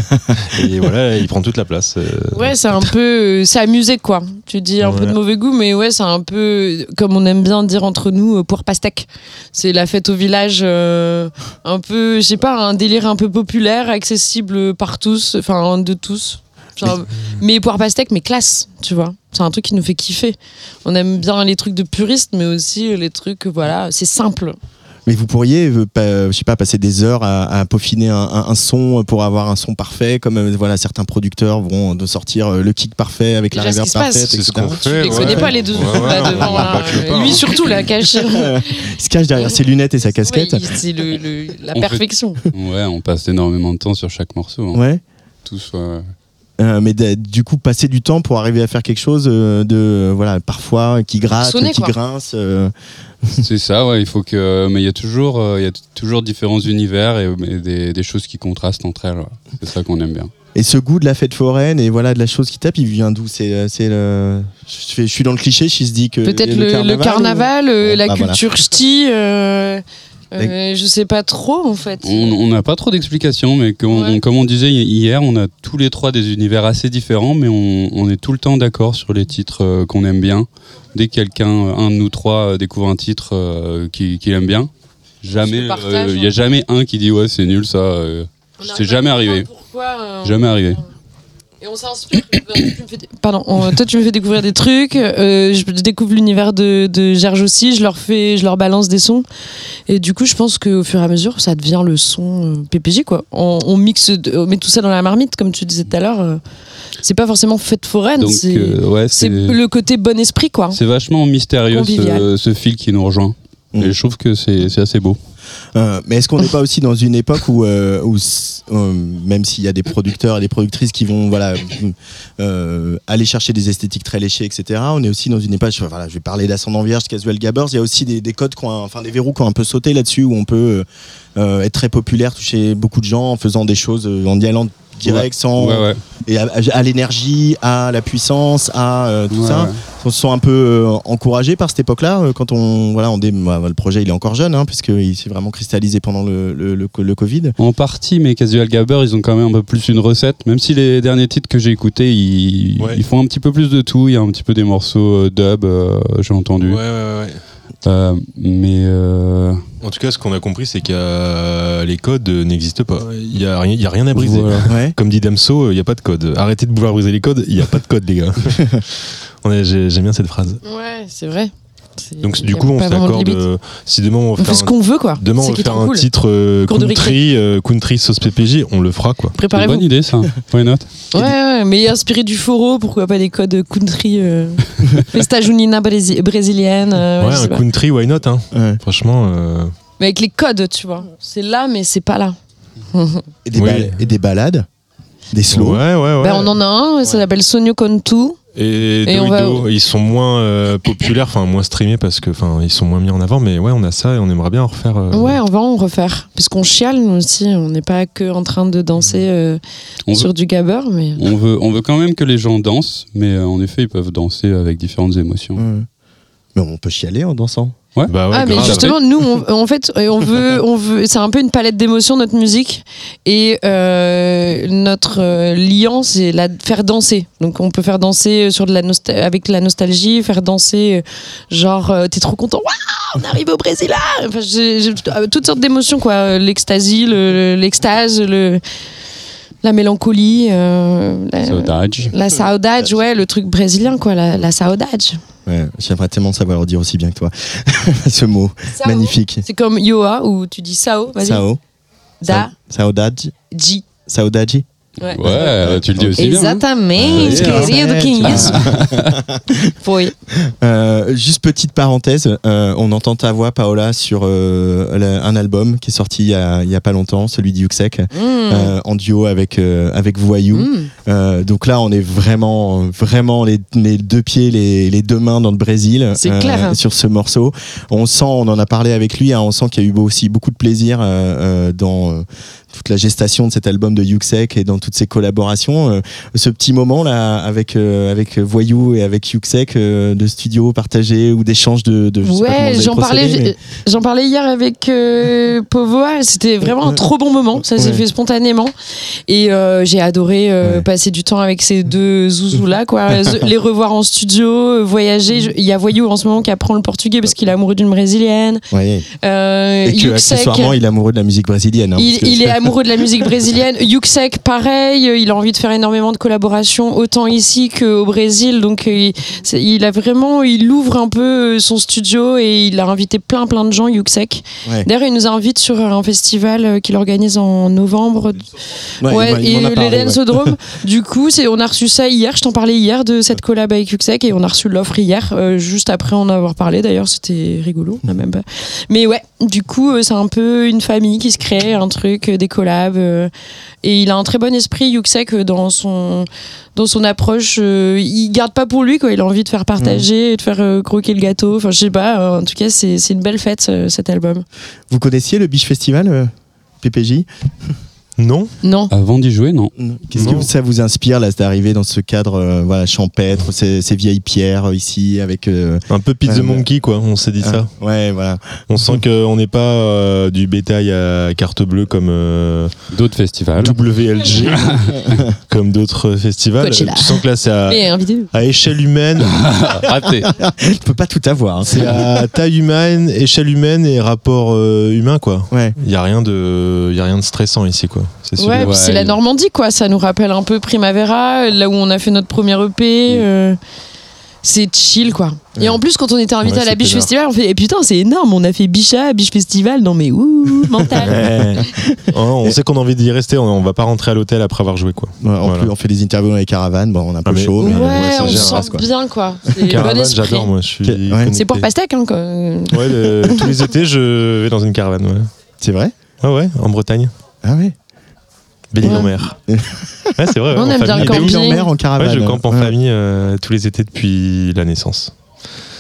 [LAUGHS] et voilà, il prend toute la place. euh. Ouais, c'est un peu, euh, c'est amusé quoi. Tu dis un peu de mauvais goût, mais ouais, c'est un peu comme on aime bien dire entre nous, pour pastèque. C'est la fête au village, euh, un peu, je sais pas, un délire un peu populaire, accessible par tous, enfin de tous. Genre, mais poire pastèque, mais classe, tu vois. C'est un truc qui nous fait kiffer. On aime bien les trucs de puristes, mais aussi les trucs, voilà, c'est simple. Mais vous pourriez, euh, je sais pas, passer des heures à, à peaufiner un, un- un son pour avoir un son parfait, comme euh, voilà certains producteurs vont de sortir euh, le kick parfait avec la Déjà, reverb parfaite, C'est ce qu'on Tu fait. les ouais. connais pas les deux Ouais, devant. pas le pas, Lui hein. surtout, la cache. [LAUGHS] Il se cache derrière ses lunettes et sa casquette. C'est la On fait- perfection. Ouais, on passe énormément de temps sur chaque morceau. hein. Ouais. Tout soit- Euh, mais de- du coup, passer du temps pour arriver à faire quelque chose euh, de euh, voilà parfois qui gratte, Sonner, qui quoi. grince. euh, [LAUGHS] C'est ça, ouais. Il faut que, mais il y a toujours, euh, il y a toujours différents univers et, et des, des choses qui contrastent entre elles. ouais. C'est ça qu'on aime bien. Et ce goût de la fête foraine et voilà de la chose qui tape, il vient d'où? C'est c'est le. Je, fais- je suis dans le cliché, si se dit que Peut-être le, le carnaval, euh, la bah, voilà. culture ch'ti. Euh, euh, je sais pas trop en fait. On n'a pas trop d'explications, mais comme, Ouais. on, comme on disait hi- hier, on a tous les trois des univers assez différents, mais on, on est tout le temps d'accord sur les titres euh, qu'on aime bien. Dès que quelqu'un, euh, un de nous trois, euh, découvre un titre euh, qu'il aime bien, jamais, il n'y a hein. jamais un qui dit ouais c'est nul ça. euh, c'est jamais arrivé. Pourquoi, euh, Jamais arrivé. Et on s'inspire. Pardon, on- toi tu me fais découvrir des trucs, euh, je découvre l'univers de, de Gerge aussi, je leur fais, je leur balance des sons. Et du coup, je pense qu'au fur et à mesure, ça devient le son euh, PPJ quoi. On, on mixe, on met tout ça dans la marmite, comme tu disais tout à l'heure. euh, c'est pas forcément fête foraine, c'est euh, ouais, le côté bon esprit quoi. c'est vachement mystérieux ce fil qui nous rejoint. Mm. Et je trouve que c'est assez beau. Euh, mais est-ce qu'on n'est pas aussi dans une époque où, euh, où euh, même s'il y a des producteurs et des productrices qui vont voilà, aller chercher des esthétiques très léchées, etc., on est aussi dans une époque, je, voilà, je vais parler d'Ascendant Vierge, Casual Gabbers, il y a aussi des, des codes, un- enfin des verrous qui ont un peu sauté là-dessus, où on peut être très populaire, toucher beaucoup de gens en faisant des choses, en y allant direct, sans, Ouais, ouais. et à, à l'énergie, à la puissance, à euh, tout Ouais, ça. ouais. On se sent un peu euh, encouragé par cette époque-là euh, quand on voilà on dé- bah, le projet il est encore jeune hein, puisqu'il s'est vraiment cristallisé pendant le, le, le- le Covid. En partie, mais Casual Gabber, ils ont quand même un peu plus une recette. Même si les derniers titres que j'ai écoutés, ils, Ouais. ils font un petit peu plus de tout. Il y a un petit peu des morceaux euh, dub, euh, j'ai entendu. Ouais, ouais, ouais. Euh, mais euh, En tout cas, ce qu'on a compris, c'est que les codes n'existent pas. Il n'y a, rien- y a rien à briser. Voilà. Ouais. [LAUGHS] Comme dit Damso, il n'y a pas de code. Arrêtez de vouloir briser les codes, il n'y a pas de code, les gars. [LAUGHS] J'aime bien cette phrase. Ouais, c'est vrai. Donc, du a coup, on s'accorde. euh, si demain on fait ce qu'on veut quoi. Demain, on un cool. titre euh, country, euh, country sauce PPJ, on le fera quoi. c'est une Préparez-vous. bonne idée, ça. Why not? Ouais, ouais, mais inspiré du foro, pourquoi pas des codes country, euh, [LAUGHS] festa junina brési- brésilienne. euh, ouais, un country, why not hein. Ouais. Franchement, euh, Mais avec les codes, tu vois. C'est là, mais c'est pas là. Et, des Oui. et des balades, des slows? ouais, ouais, ouais. Ben, on en a un, ça s'appelle Sonio Contu. Et, va- ils sont moins euh, populaires, enfin moins streamés parce que, enfin, ils sont moins mis en avant. Mais ouais, on a ça et on aimerait bien en refaire. euh, Ouais, on va en refaire. Parce qu'on chiale, nous aussi. On n'est pas que en train de danser euh, on sur veut, du gabber, mais. on, veut, on veut quand même que les gens dansent, mais euh, en effet, ils peuvent danser avec différentes émotions. Ouais. Mais on peut chialer en dansant. Bah ouais, ah mais grave. justement nous on- en fait euh, on veut [LAUGHS] on veut c'est un peu une palette d'émotions notre musique. Et euh, notre euh, liant c'est la faire danser. Donc on peut faire danser sur de la avec la nostalgie faire danser euh, genre euh, t'es trop content. Waouh, on arrive au Brésil là! Enfin, j'ai, euh, toutes sortes d'émotions quoi. Euh, l'extasie le- l'extase le la mélancolie euh, la, Saudade. la saudade ouais le truc brésilien quoi la, la saudade Ouais, J'aimerais tellement savoir le dire aussi bien que toi. [LAUGHS] Ce mot Sao. magnifique. c'est comme Yoa où tu dis sao vas-y Sao. da Saudade. Ji Saudade. Ouais. Ouais, tu le dis aussi bien. hein. Exatamente, Ah, [LAUGHS] oui, querido, que. Euh, juste petite parenthèse, euh, on entend ta voix, Paola, sur euh, la- un album qui est sorti il y a, il y a pas longtemps, celui d'Yuxek, Mm. euh, en duo avec, euh, avec Voyou. Mm. Euh, donc là, on est vraiment, vraiment les, les deux pieds, les, les deux mains dans le Brésil C'est clair, hein. sur ce morceau. On sent, on en a parlé avec lui, hein, on sent qu'il y a eu aussi beaucoup de plaisir euh, euh, dans euh, toute la gestation de cet album de Yuxek et dans toutes ces collaborations. Euh, ce petit moment là avec euh, avec Voyou et avec Yuxek euh, de studio partagé ou d'échange de, de je Ouais, j'en parlais, mais- j'en parlais hier avec Povoa. C'était vraiment un trop bon moment. Ça s'est Ouais. fait spontanément. Et j'ai adoré Ouais. passer du temps avec ces deux zouzous là, quoi. [LAUGHS] les revoir en studio, voyager. Il y a Voyou en ce moment qui apprend le portugais parce qu'il est amoureux d'une brésilienne. Ouais. Et que Yuxek, accessoirement il est amoureux de la musique brésilienne. hein, il, il est amoureux de la musique brésilienne. Yuxek, pareil, il a envie de faire énormément de collaborations, autant ici qu'au Brésil. Donc, euh, il, a vraiment, il ouvre un peu euh, son studio et il a invité plein, plein de gens, Yuxek. Ouais. D'ailleurs, il nous invite sur un festival euh, qu'il organise en novembre. Ouais, il et le [LAUGHS] du coup, on a reçu ça hier. Je t'en parlais hier de cette collab avec Yuxek et on a reçu l'offre hier, euh, juste après en avoir parlé. D'ailleurs, c'était rigolo. On a même pas. Mais ouais, du coup, euh, c'est un peu une famille qui se crée, un truc, euh, des collabs. euh, et il a un très bon esprit, Yuxek, dans son, dans son approche. il garde pas pour lui, quoi. Il a envie de faire partager, et de faire croquer le gâteau. Enfin, je sais pas. en tout cas, c'est, c'est une belle fête, cet album. Vous connaissiez le Biche Festival PPJ Non Non. Avant d'y jouer, non. Qu'est-ce que ça vous inspire là d'arriver dans ce cadre euh, voilà champêtre, ces, ces vieilles pierres euh, ici avec euh, Un peu the ouais. Monkey, quoi. On s'est dit ça. ah, ouais voilà On sent qu'on n'est pas euh, du bétail à carte bleue comme euh, D'autres festivals. WLG, [LAUGHS] comme d'autres festivals. Coachella. Tu sens que là, c'est à, échelle humaine. [LAUGHS] Raté. tu peux pas tout avoir hein. C'est à taille humaine, échelle humaine et rapport euh, humain, quoi. ouais Il y a rien de, il y a rien de stressant ici, quoi. C'est sûr. Ouais, puis Ouais, c'est la Normandie, quoi. Ça nous rappelle un peu Primavera, là où on a fait notre premier EP. euh, c'est chill, quoi. Et en plus, quand on était invité Ouais, à la Biche. Festival, on fait Eh putain, c'est énorme, on a fait Bicha, Biche Festival. Non, mais ouh, [LAUGHS] mental. Oh, on sait qu'on a envie d'y rester. On, on va pas rentrer à l'hôtel après avoir joué, quoi. Ouais, en Voilà. plus, on fait des interviews dans les caravanes bon on a un peu Ah, mais- chaud Ouais, mais ouais, ça on se sent quoi. bien, quoi. C'est bon Caravane, esprit. j'adore, moi. Je suis. Ouais. connecté. C'est pour pastèque, hein, quoi. Ouais, le- tous les étés, je vais dans une caravane, ouais. c'est vrai? Ouais, ouais, en Bretagne. ah ouais Belle-Île-en-Mer. [LAUGHS] ouais, c'est vrai. On en aime bien le camping. En mer en Ouais, caravane je campe en Ouais. famille euh, tous les étés depuis la naissance.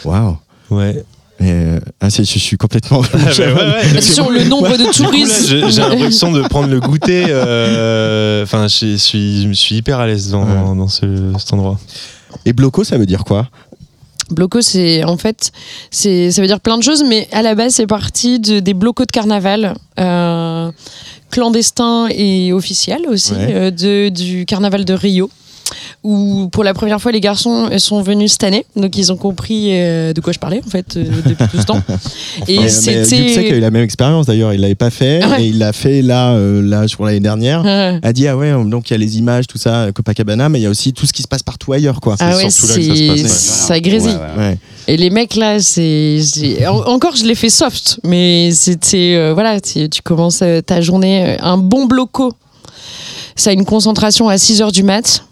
waouh Ouais. Euh, ah, je suis complètement [LAUGHS] Sur le nombre de touristes. j'ai l'impression de prendre le goûter. euh, Enfin, je suis, je me suis hyper à l'aise dans, Ouais. dans ce- cet endroit. et bloco ça veut dire quoi? Bloco, c'est en fait, c'est ça veut dire plein de choses, mais à la base, c'est parti de, des blocos de carnaval. euh, clandestins et officiels aussi, Ouais. euh, de, du carnaval de Rio. Où pour la première fois les garçons sont venus cette année, donc ils ont compris euh, de quoi je parlais en fait euh, depuis tout ce temps. [LAUGHS] Et mais Yuxek a c'était eu la même expérience d'ailleurs il l'avait pas fait Ah ouais. et il l'a fait là euh, là sur l'année dernière Euh, a dit ah ouais donc il y a les images tout ça Copacabana mais il y a aussi tout ce qui se passe partout ailleurs quoi ah ouais, surtout là que ça se c'est passe, ça grésille. Ouais, ouais. ouais Et les mecs là, c'est c'est- en- encore je l'ai fait soft, mais c'était euh, voilà, tu, commences ta journée, un bon bloco, ça a une concentration à 6 heures du mat,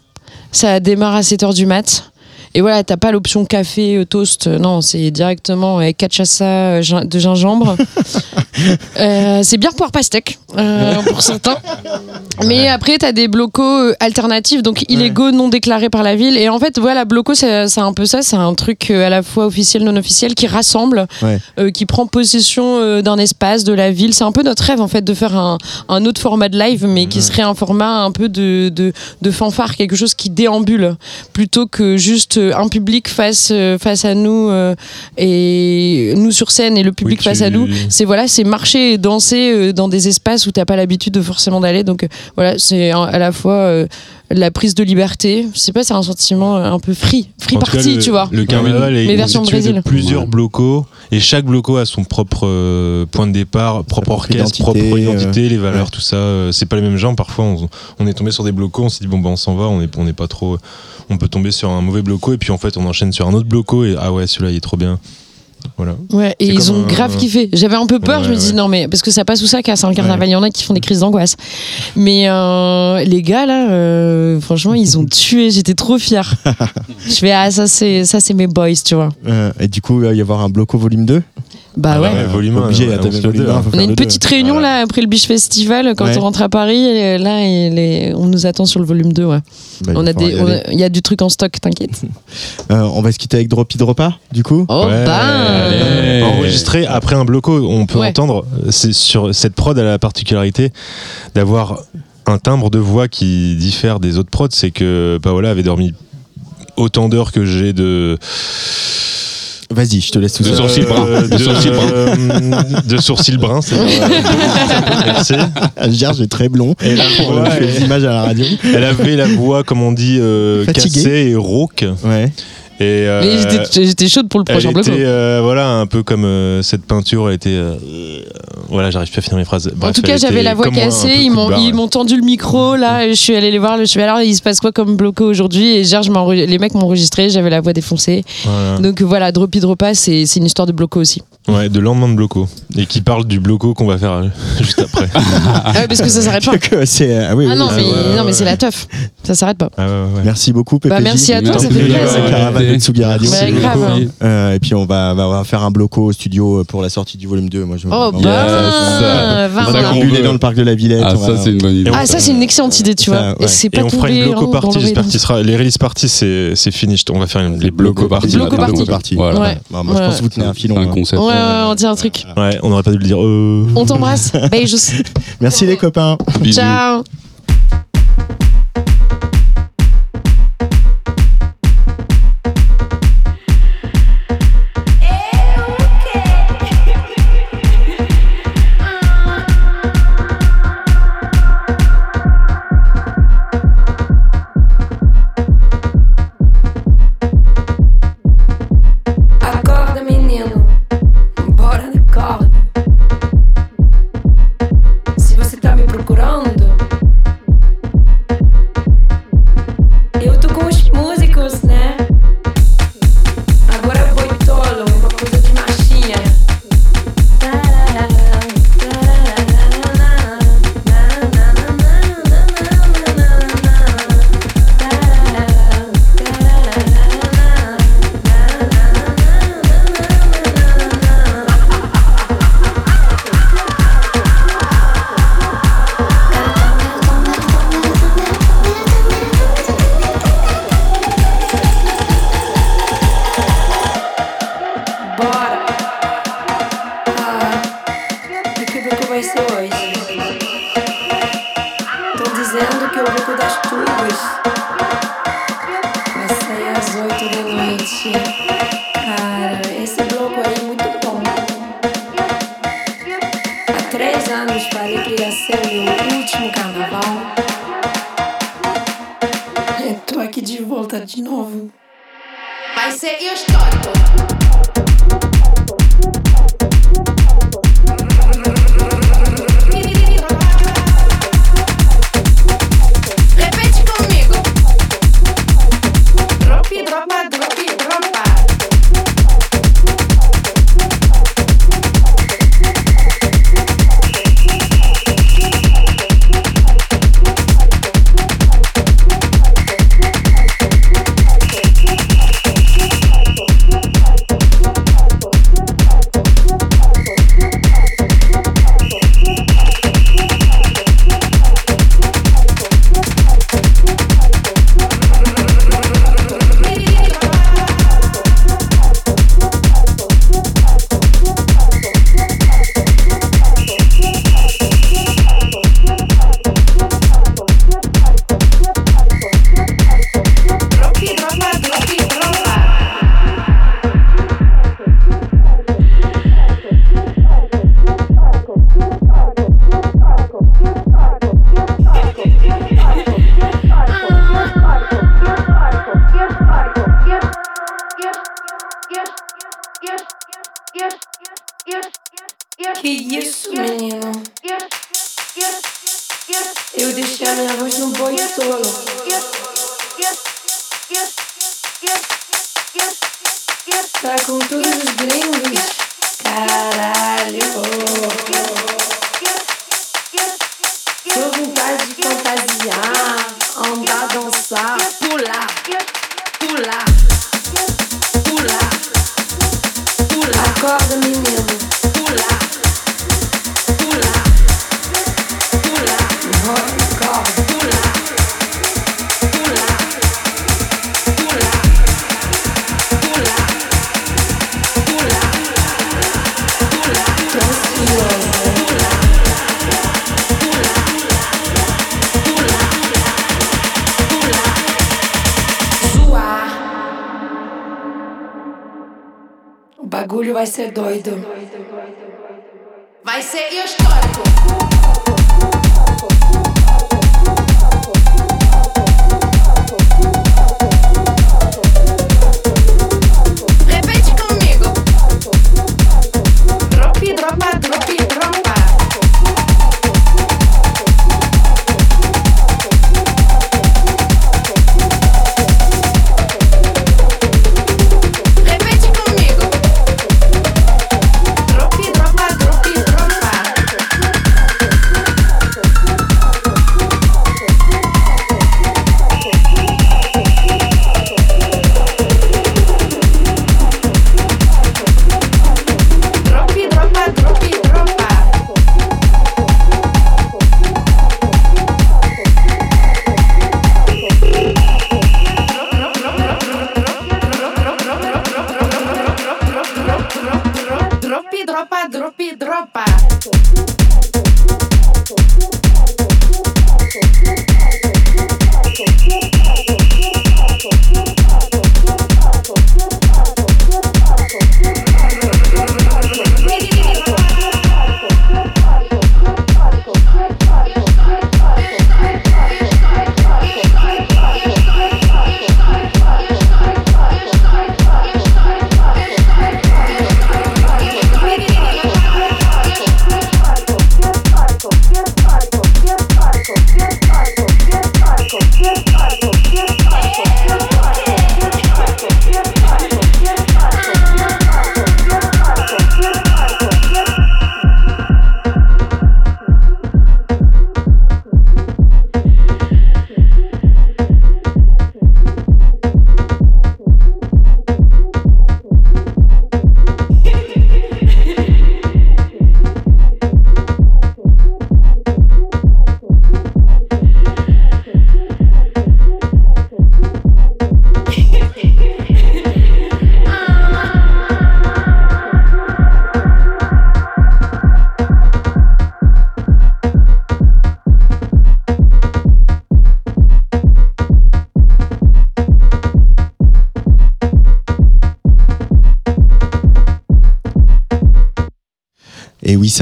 ça démarre à 7 heures du mat. Et voilà, t'as pas l'option café, euh, toast, euh, non, c'est directement avec cachaça euh, de gingembre. [LAUGHS] Euh, c'est bien poire pastèque euh, pour [LAUGHS] certains. Mais après, t'as des blocos euh, alternatifs, donc illégaux, non déclarés par la ville. Et en fait, voilà, bloco, c'est c'est un peu ça, c'est un truc euh, à la fois officiel, non officiel, qui rassemble, Ouais. euh, qui prend possession euh, d'un espace, de la ville. C'est un peu notre rêve, en fait, de faire un, un autre format de live, mais qui serait un format un peu de, de, de fanfare, quelque chose qui déambule, plutôt que juste euh, un public face, euh, face à nous euh, et nous sur scène et le public Oui, face tu- à nous. C'est voilà, c'est marcher et danser euh, dans des espaces où t'as pas l'habitude de forcément d'aller. Donc euh, voilà, c'est à la fois euh, la prise de liberté. Je sais pas, c'est un sentiment un peu free, free En tout cas, party, le- tu vois. Le carnaval est constitué de Brésil. plusieurs Ouais. blocos et chaque bloco a son propre euh, point de départ, propre orchestre, identité, propre identité, les valeurs, ouais. tout ça. euh, c'est pas les mêmes gens. Parfois, on, on est tombé sur des blocos, on s'est dit bon bah on s'en va, on est on n'est pas trop. On peut tomber sur un mauvais bloco et puis en fait on enchaîne sur un autre bloco et ah ouais celui-là il est trop bien. Voilà. Ouais, et ils ont un- grave kiffé. J'avais un peu peur, Ouais, je me ouais. non mais parce que ça passe ou ça casse un carnaval, il y en a qui font des crises d'angoisse. Mais euh, les gars là, euh, franchement ils ont tué, j'étais trop fière. [LAUGHS] je fais ah ça c'est ça c'est mes boys, tu vois. Euh, et du coup il va y avoir un bloco volume 2 Bah Ah ouais. ouais, volume obligé on hein. On a une deux. petite réunion Voilà. là après le Beach Festival quand Ouais. on rentre à Paris. et là, on nous attend sur le volume 2. Ouais. Bah, il on va a falloir des, y on aller. a- il y a du truc en stock, t'inquiète. [LAUGHS] Euh, on va se quitter avec Dropi Dropa du coup Oh Ouais. Allez. Enregistré après un bloco, on peut Ouais. entendre. C'est sur cette prod a la particularité d'avoir un timbre de voix qui diffère des autres prods. C'est que Paola avait dormi autant d'heures que j'ai de vas-y je te laisse tout De seul sourcils bruns. Euh, De sourcils bruns. euh, de sourcils bruns. c'est Merci. [LAUGHS] J'ai très blond Et la Pour elle, les images à la radio elle avait la voix, comme on dit, euh, cassée et rauque. ouais Et euh, j'étais- chaude pour le elle prochain bloc. était, euh, voilà, un peu comme euh, cette peinture, elle était. voilà, j'arrive plus à finir mes phrases. En tout cas, elle j'avais la voix cassée, ils m'ont ouais. tendu le micro là, je suis allée les voir, je suis alors il se passe quoi comme bloco aujourd'hui? Et les mecs m'ont enregistré, j'avais la voix défoncée. Voilà. Donc voilà, Dropi Dropa c'est c'est une histoire de bloco aussi. Ouais, de lendemain de bloco. Et qui parle du bloco qu'on va faire euh, [LAUGHS] juste après. [LAUGHS] Ah ouais, parce que ça s'arrête pas. [LAUGHS] Que c'est- ah oui, Ah oui, non, oui. mais, ouais, ouais, non, mais c'est la teuf. Ça s'arrête pas. Ah ouais, ouais, ouais. Merci beaucoup, Pépé. Bah, merci à toi, ça fait plaisir. La caravane de Tsugi Radio. Grave. Euh, et puis on va, on va faire un bloco au studio pour la sortie du volume 2. Moi, je, Oh on bah, ça- va, va ça va. déambuler veut. dans le parc de la Villette. Ah, on va- ça, c'est une bonne idée. On- Ah ça c'est une excellente idée, tu vois. Et c'est Et pas on fera une bloco party, le j'espère rythme. qu'il sera. Les release parties, c'est c'est finished. On va faire une- les bloco parties. Bloco. Bon, moi, je pense que vous tenez un filon. un hein. concept. Ouais, on dit un truc. Ouais, on n'aurait pas dû le dire. Euh... On t'embrasse. [LAUGHS] Beijos. Merci les copains. Bisous. Ciao.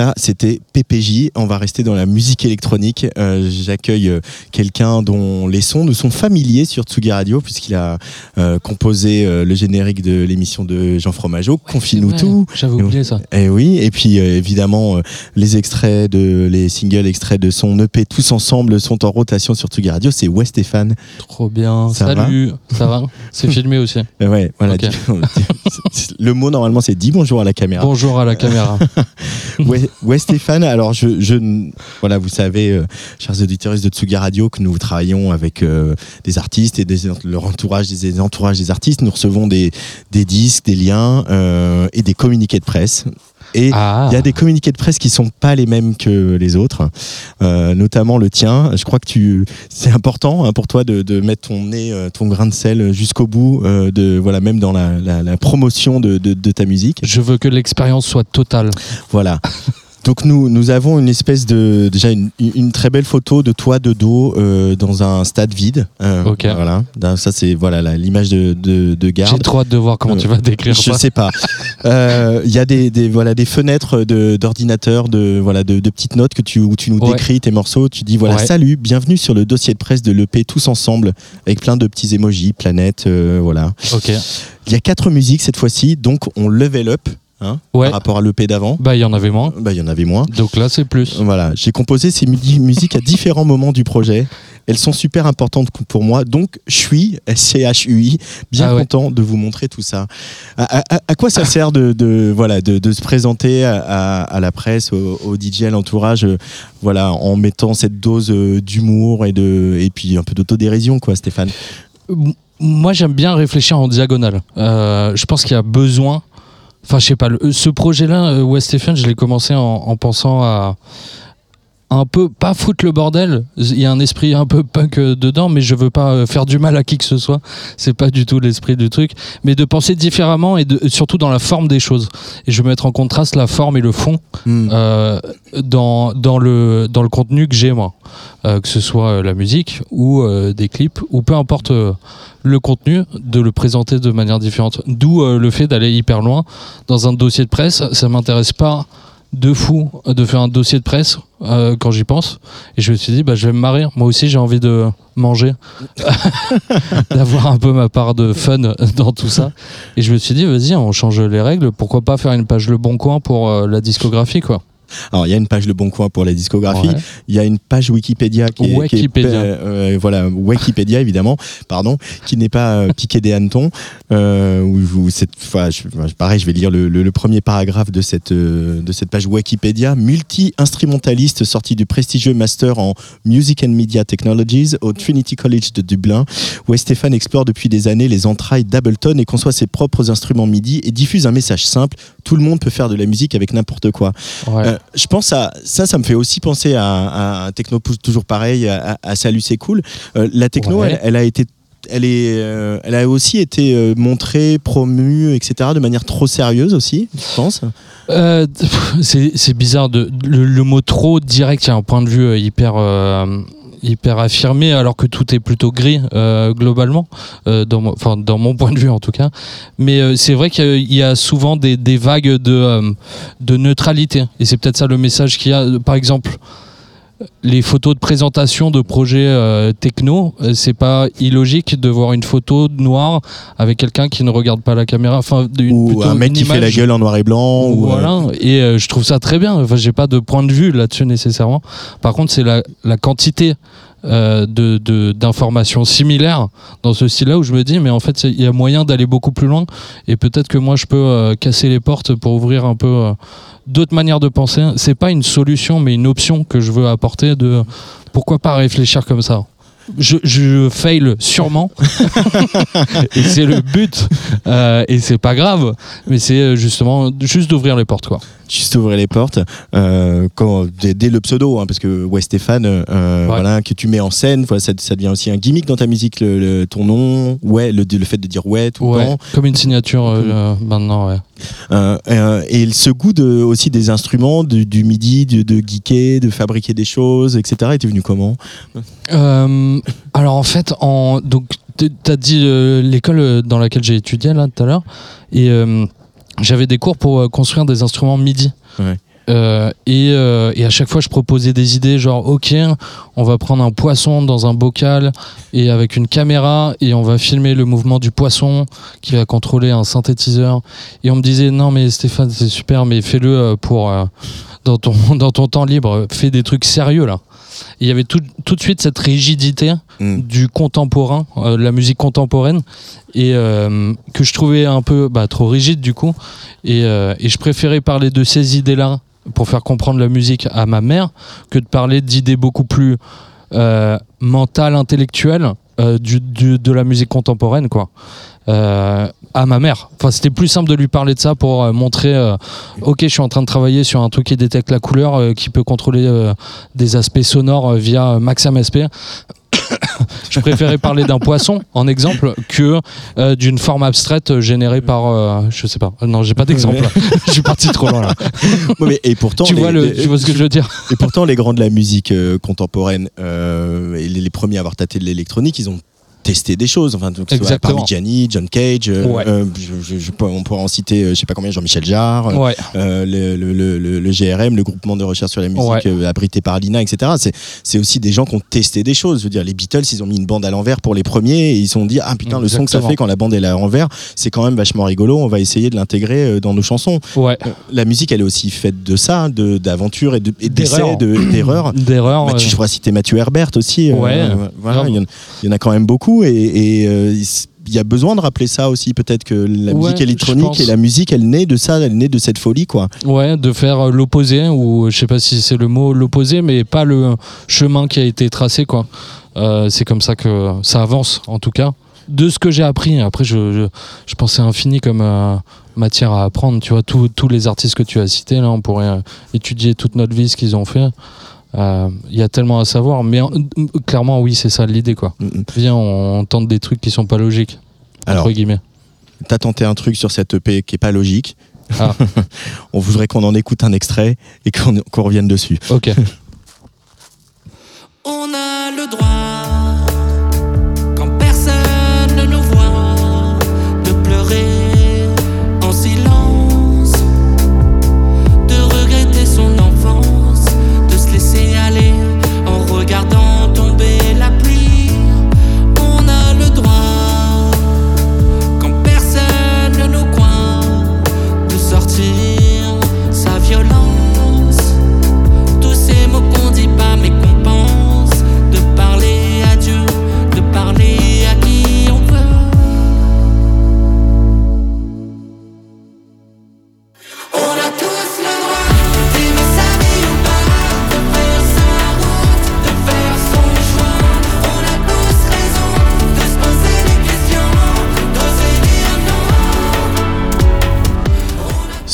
Ça, c'était PPJ. On va rester dans la musique électronique. Euh, J'accueille euh, quelqu'un dont les sons nous sont familiers sur Tsugi Radio, puisqu'il a euh, composé euh, le générique de l'émission de Jean Fromageau, Confine-nous Ouais, tout. J'avais oublié ça. Et oui, et puis euh, évidemment, euh, les extraits de les singles extraits de son EP tous ensemble sont en rotation sur Tsugi Radio. C'est West Stéphane. Trop bien. Ça Salut. Ça va C'est [LAUGHS] filmé aussi. Ouais, voilà. [LAUGHS] Le mot normalement c'est dis bonjour à la caméra. Bonjour à la caméra. [LAUGHS] Ouais, ouais, Stéphane, alors je, je voilà, vous savez, euh, chers auditeurs de Tsugi Radio, que nous travaillons avec euh, des artistes et des, leur entourage, des, des entourages des artistes. Nous recevons des, des disques, des liens euh, et des communiqués de presse. Et Ah. il y a des communiqués de presse qui sont pas les mêmes que les autres, euh, notamment le tien. Je crois que tu, c'est important hein, pour toi de, de mettre ton nez, euh, ton grain de sel jusqu'au bout, euh, de voilà, même dans la, la- la promotion de, de- de ta musique. Je veux que l'expérience soit totale. Voilà. [LAUGHS] Donc nous, nous avons une espèce de déjà une, une très belle photo de toi de dos euh, dans un stade vide. Euh, Ok. Voilà. Ça c'est voilà l'image de, de, de J'ai garde. trop hâte de voir comment Euh, tu vas décrire Je ça. sais pas. [LAUGHS] Euh, Il y a des, des voilà des fenêtres de- d'ordinateur de voilà de, de petites notes que tu où tu nous Ouais. décris tes morceaux. Tu dis voilà Ouais. salut, bienvenue sur le dossier de presse de l'EP tous ensemble avec plein de petits emojis, planètes, euh, voilà. Ok. Il y a quatre musiques cette fois-ci, donc on level up hein, Ouais. par rapport à l'EP d'avant. Bah, il y en avait moins. Bah il y en avait moins. Donc là, c'est plus. Voilà, j'ai composé ces musiques à différents moments du projet. Elles sont super importantes pour moi, donc je suis, S-C-H-U-I, bien Ah ouais. content de vous montrer tout ça. À, à- à quoi ça sert de, de- voilà, de, de se présenter à, la presse, au, au DJ, à l'entourage, euh, voilà, en mettant cette dose euh, d'humour et, de, et puis un peu d'autodérision, quoi, Stéphane? Moi, j'aime bien réfléchir en diagonale. Euh, je pense qu'il y a besoin. Enfin, je sais pas. le- ce projet-là, euh, West Stephen, je l'ai commencé en, en pensant à un peu pas foutre le bordel. Il y a un esprit un peu punk euh, dedans, mais je veux pas euh, faire du mal à qui que ce soit. C'est pas du tout l'esprit du truc, mais de penser différemment et de, surtout dans la forme des choses. Et je veux mettre en contraste la forme et le fond Hmm. euh, dans, dans, le, dans le contenu que j'ai moi. Euh, que ce soit la musique ou euh, des clips ou peu importe le contenu, de le présenter de manière différente. D'où le fait d'aller hyper loin. Dans un dossier de presse, ça m'intéresse pas de fou de faire un dossier de presse euh, quand j'y pense. Et je me suis dit, bah, je vais me marrer. Moi aussi, j'ai envie de manger, [LAUGHS] d'avoir un peu ma part de fun dans tout ça. Et je me suis dit, vas-y, on change les règles. Pourquoi pas faire une page Le Bon Coin pour euh, la discographie, quoi. Alors, il y a une page Le Bon Coin pour la discographie. Ouais. Il y a une page Wikipédia qui est, qui est- Wikipédia. euh, voilà Wikipédia évidemment pardon qui n'est pas euh, piqué des hannetons euh, où, où cette enfin, je- enfin, pareil je vais lire le, le- le premier paragraphe de cette euh, de cette page Wikipédia multi instrumentaliste sorti du prestigieux master en Music and Media Technologies au Trinity College de Dublin où Stéphane explore depuis des années les entrailles d'Ableton et conçoit ses propres instruments MIDI et diffuse un message simple tout le monde peut faire de la musique avec n'importe quoi Ouais. euh, je pense à ça, ça me fait aussi penser à, à un techno toujours pareil, à, à Salut c'est cool. Euh, la techno, Ouais. elle, elle a été, elle est, euh, elle a aussi été euh, montrée, promue, etc. de manière trop sérieuse aussi, je pense. Euh, [LAUGHS] c'est bizarre de le, le mot trop direct. Il y a un point de vue hyper hyper affirmé alors que tout est plutôt gris euh, globalement euh, dans mon, point de vue en tout cas. Mais euh, c'est vrai qu'il y a souvent des, des vagues de euh, de neutralité et c'est peut-être ça le message qu'il y a. Par exemple. Les photos de présentation de projets euh, techno, euh, c'est pas illogique de voir une photo noire avec quelqu'un qui ne regarde pas la caméra, enfin d'une- Ou un mec une qui fait la gueule en noir et blanc. ou, euh, voilà, et euh, je trouve ça très bien. Enfin, j'ai pas de point de vue là-dessus nécessairement. Par contre, c'est la, la quantité euh, de, de- d'informations similaires dans ce style-là où je me dis, mais en fait, il y a moyen d'aller beaucoup plus loin. Et peut-être que moi, je peux euh, casser les portes pour ouvrir un peu euh, d'autres manières de penser. C'est pas une solution, mais une option que je veux apporter de pourquoi pas réfléchir comme ça. Je, je fail sûrement [LAUGHS] et c'est le but et c'est pas grave mais c'est justement juste d'ouvrir les portes quoi juste ouvrir les portes euh, quand, dès, dès le pseudo, hein, parce que ouais Stéphane, euh, voilà, que tu mets en scène, voilà, ça, ça devient aussi un gimmick dans ta musique, le, le- ton nom, ouais, le, le fait de dire ouais tout le temps. comme une signature euh, euh, maintenant ouais Euh, euh, et ce goût de, aussi des instruments, du, du midi, de, de geeker, de fabriquer des choses, etc. était venu comment? Euh, alors en fait, en, donc t'as dit euh, l'école dans laquelle j'ai étudié là tout à l'heure, et euh, j'avais des cours pour euh, construire des instruments MIDI. Ouais. Euh, et, euh, et à chaque fois, je proposais des idées genre, ok, on va prendre un poisson dans un bocal et avec une caméra et on va filmer le mouvement du poisson qui va contrôler un synthétiseur. Et on me disait, non mais Stéphane, c'est super, mais fais-le pour euh, dans ton [LAUGHS] dans ton temps libre, fais des trucs sérieux là. Et Il y avait tout, tout de suite cette rigidité Mm. du contemporain, euh, de la musique contemporaine, et euh, que je trouvais un peu bah, trop rigide du coup. Et, euh, et je préférais parler de ces idées-là pour faire comprendre la musique à ma mère que de parler d'idées beaucoup plus mentales, intellectuelles de la musique contemporaine, quoi. À ma mère. Enfin, c'était plus simple de lui parler de ça pour montrer, ok, je suis en train de travailler sur un truc qui détecte la couleur, qui peut contrôler des aspects sonores via Max MSP. [COUGHS] je préférais parler d'un poisson en exemple que euh, d'une forme abstraite générée par euh, je sais pas. Non j'ai pas d'exemple. [LAUGHS] [LAUGHS] Je suis parti trop loin là. Ouais, mais- et pourtant, tu les- vois le les- tu vois ce que je veux dire? Et pourtant, les grands de la musique euh, contemporaine euh, et les, les premiers à avoir tâté de l'électronique, ils ont testé des choses. Enfin, soit Exactement. Parmigiani, John Cage, euh, Ouais. euh, je, on pourrait en citer, euh, je sais pas combien, Jean-Michel Jarre, ouais euh, le, le- le- le- GRM, le groupement de recherche sur la musique Ouais. euh, abrité par l'INA, etc. C'est, c'est aussi des gens qui ont testé des choses. Je veux dire, les Beatles, ils ont mis une bande à l'envers pour les premiers et ils se sont dit, ah putain, le son que ça fait quand la bande est à l'envers, c'est quand même vachement rigolo, on va essayer de l'intégrer dans nos chansons. La musique, elle est aussi faite de ça, de, d'aventure et, de, et d'essais, D'erreurs. de- d'erreurs. d'erreur Mathieu, je pourrais citer Mathieu Herbert aussi. Ouais, voilà, grave. il y, en, il y en a quand même beaucoup et, et, euh, il y a besoin de rappeler ça aussi, peut-être que la Ouais, musique électronique et la musique, elle naît de ça, elle naît de cette folie, quoi. Ouais, de faire euh, l'opposé, ou je sais pas si c'est le mot l'opposé, mais pas le chemin qui a été tracé, quoi. Euh, c'est comme ça que ça avance, en tout cas. De ce que j'ai appris, après, je, je, je pensais infini comme euh, matière à apprendre, tu vois, tous tous les artistes que tu as cités, là, on pourrait euh, étudier toute notre vie, ce qu'ils ont fait. Euh, Il y a tellement à savoir, mais euh, clairement, oui, c'est ça l'idée, quoi. Mm, mm. Viens, on, tente des trucs qui sont pas logiques, Alors, entre guillemets. t'as tenté un truc sur cette EP qui est pas logique. Ah. [LAUGHS] On voudrait qu'on en écoute un extrait et qu'on qu'on revienne dessus. Ok. [LAUGHS] On a le droit,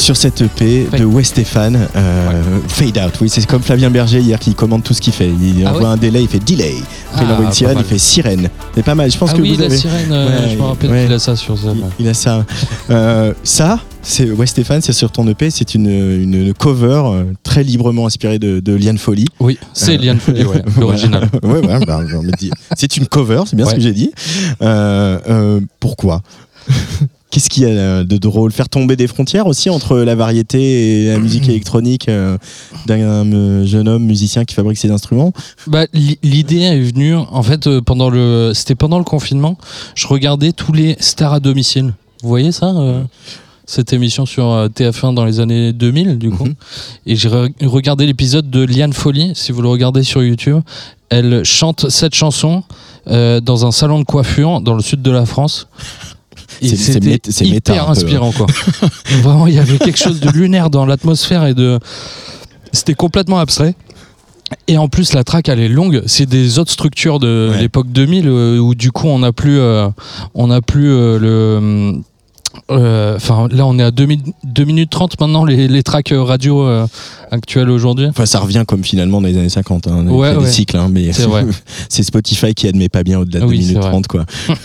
Sur cette EP de West Stéphane, euh, Fade Out. Oui, c'est comme Flavien Berger hier qui commande tout ce qu'il fait. Il Ah envoie un délai, il fait delay. Après, il Ah, envoie une sirène, il fait sirène. C'est pas mal. Je pense Ah que oui, vous la avez. sirène, euh, Ouais, je me rappelle ouais. qu'il a ça sur ça. Il, il a ça. Euh, ça, c'est West Stéphane, c'est sur ton EP, c'est une, une, une cover très librement inspirée de, de Liane Folly. Oui, c'est Euh, Liane Folly, ouais, [LAUGHS] l'original. ouais, ouais, bah, c'est une cover, c'est bien ce que j'ai dit. Pourquoi? Qu'est-ce qu'il y a de drôle? Faire tomber des frontières aussi entre la variété et la musique électronique euh, d'un euh, jeune homme musicien qui fabrique ses instruments? Bah, li- l'idée est venue, en fait, euh, pendant le, c'était pendant le confinement, je regardais tous les stars à domicile. Vous voyez ça Cette émission sur euh, TF1 dans les années 2000, du coup? Mhm. Et j'ai re- regardé l'épisode de Liane Folly, si vous le regardez sur YouTube. Elle chante cette chanson euh, dans un salon de coiffure dans le sud de la France. C'est- méta, hyper peu. inspirant, quoi. [LAUGHS] Vraiment, il y avait quelque chose de lunaire dans l'atmosphère et de. C'était complètement abstrait. Et en plus, la track, elle est longue. C'est des autres structures de Ouais. l'époque 2000 euh, où du coup, on n'a plus, euh, on plus euh, le. Euh, Enfin, là, on est à 2, minutes 30 maintenant, les, les tracks euh, radio euh, actuels aujourd'hui. Enfin, ça revient comme finalement dans les années 50. Hein. Ouais, des cycles, hein, mais [LAUGHS] C'est Spotify qui admet pas bien au-delà de 2 oui, c'est minutes vrai. 30. Quoi. [LAUGHS]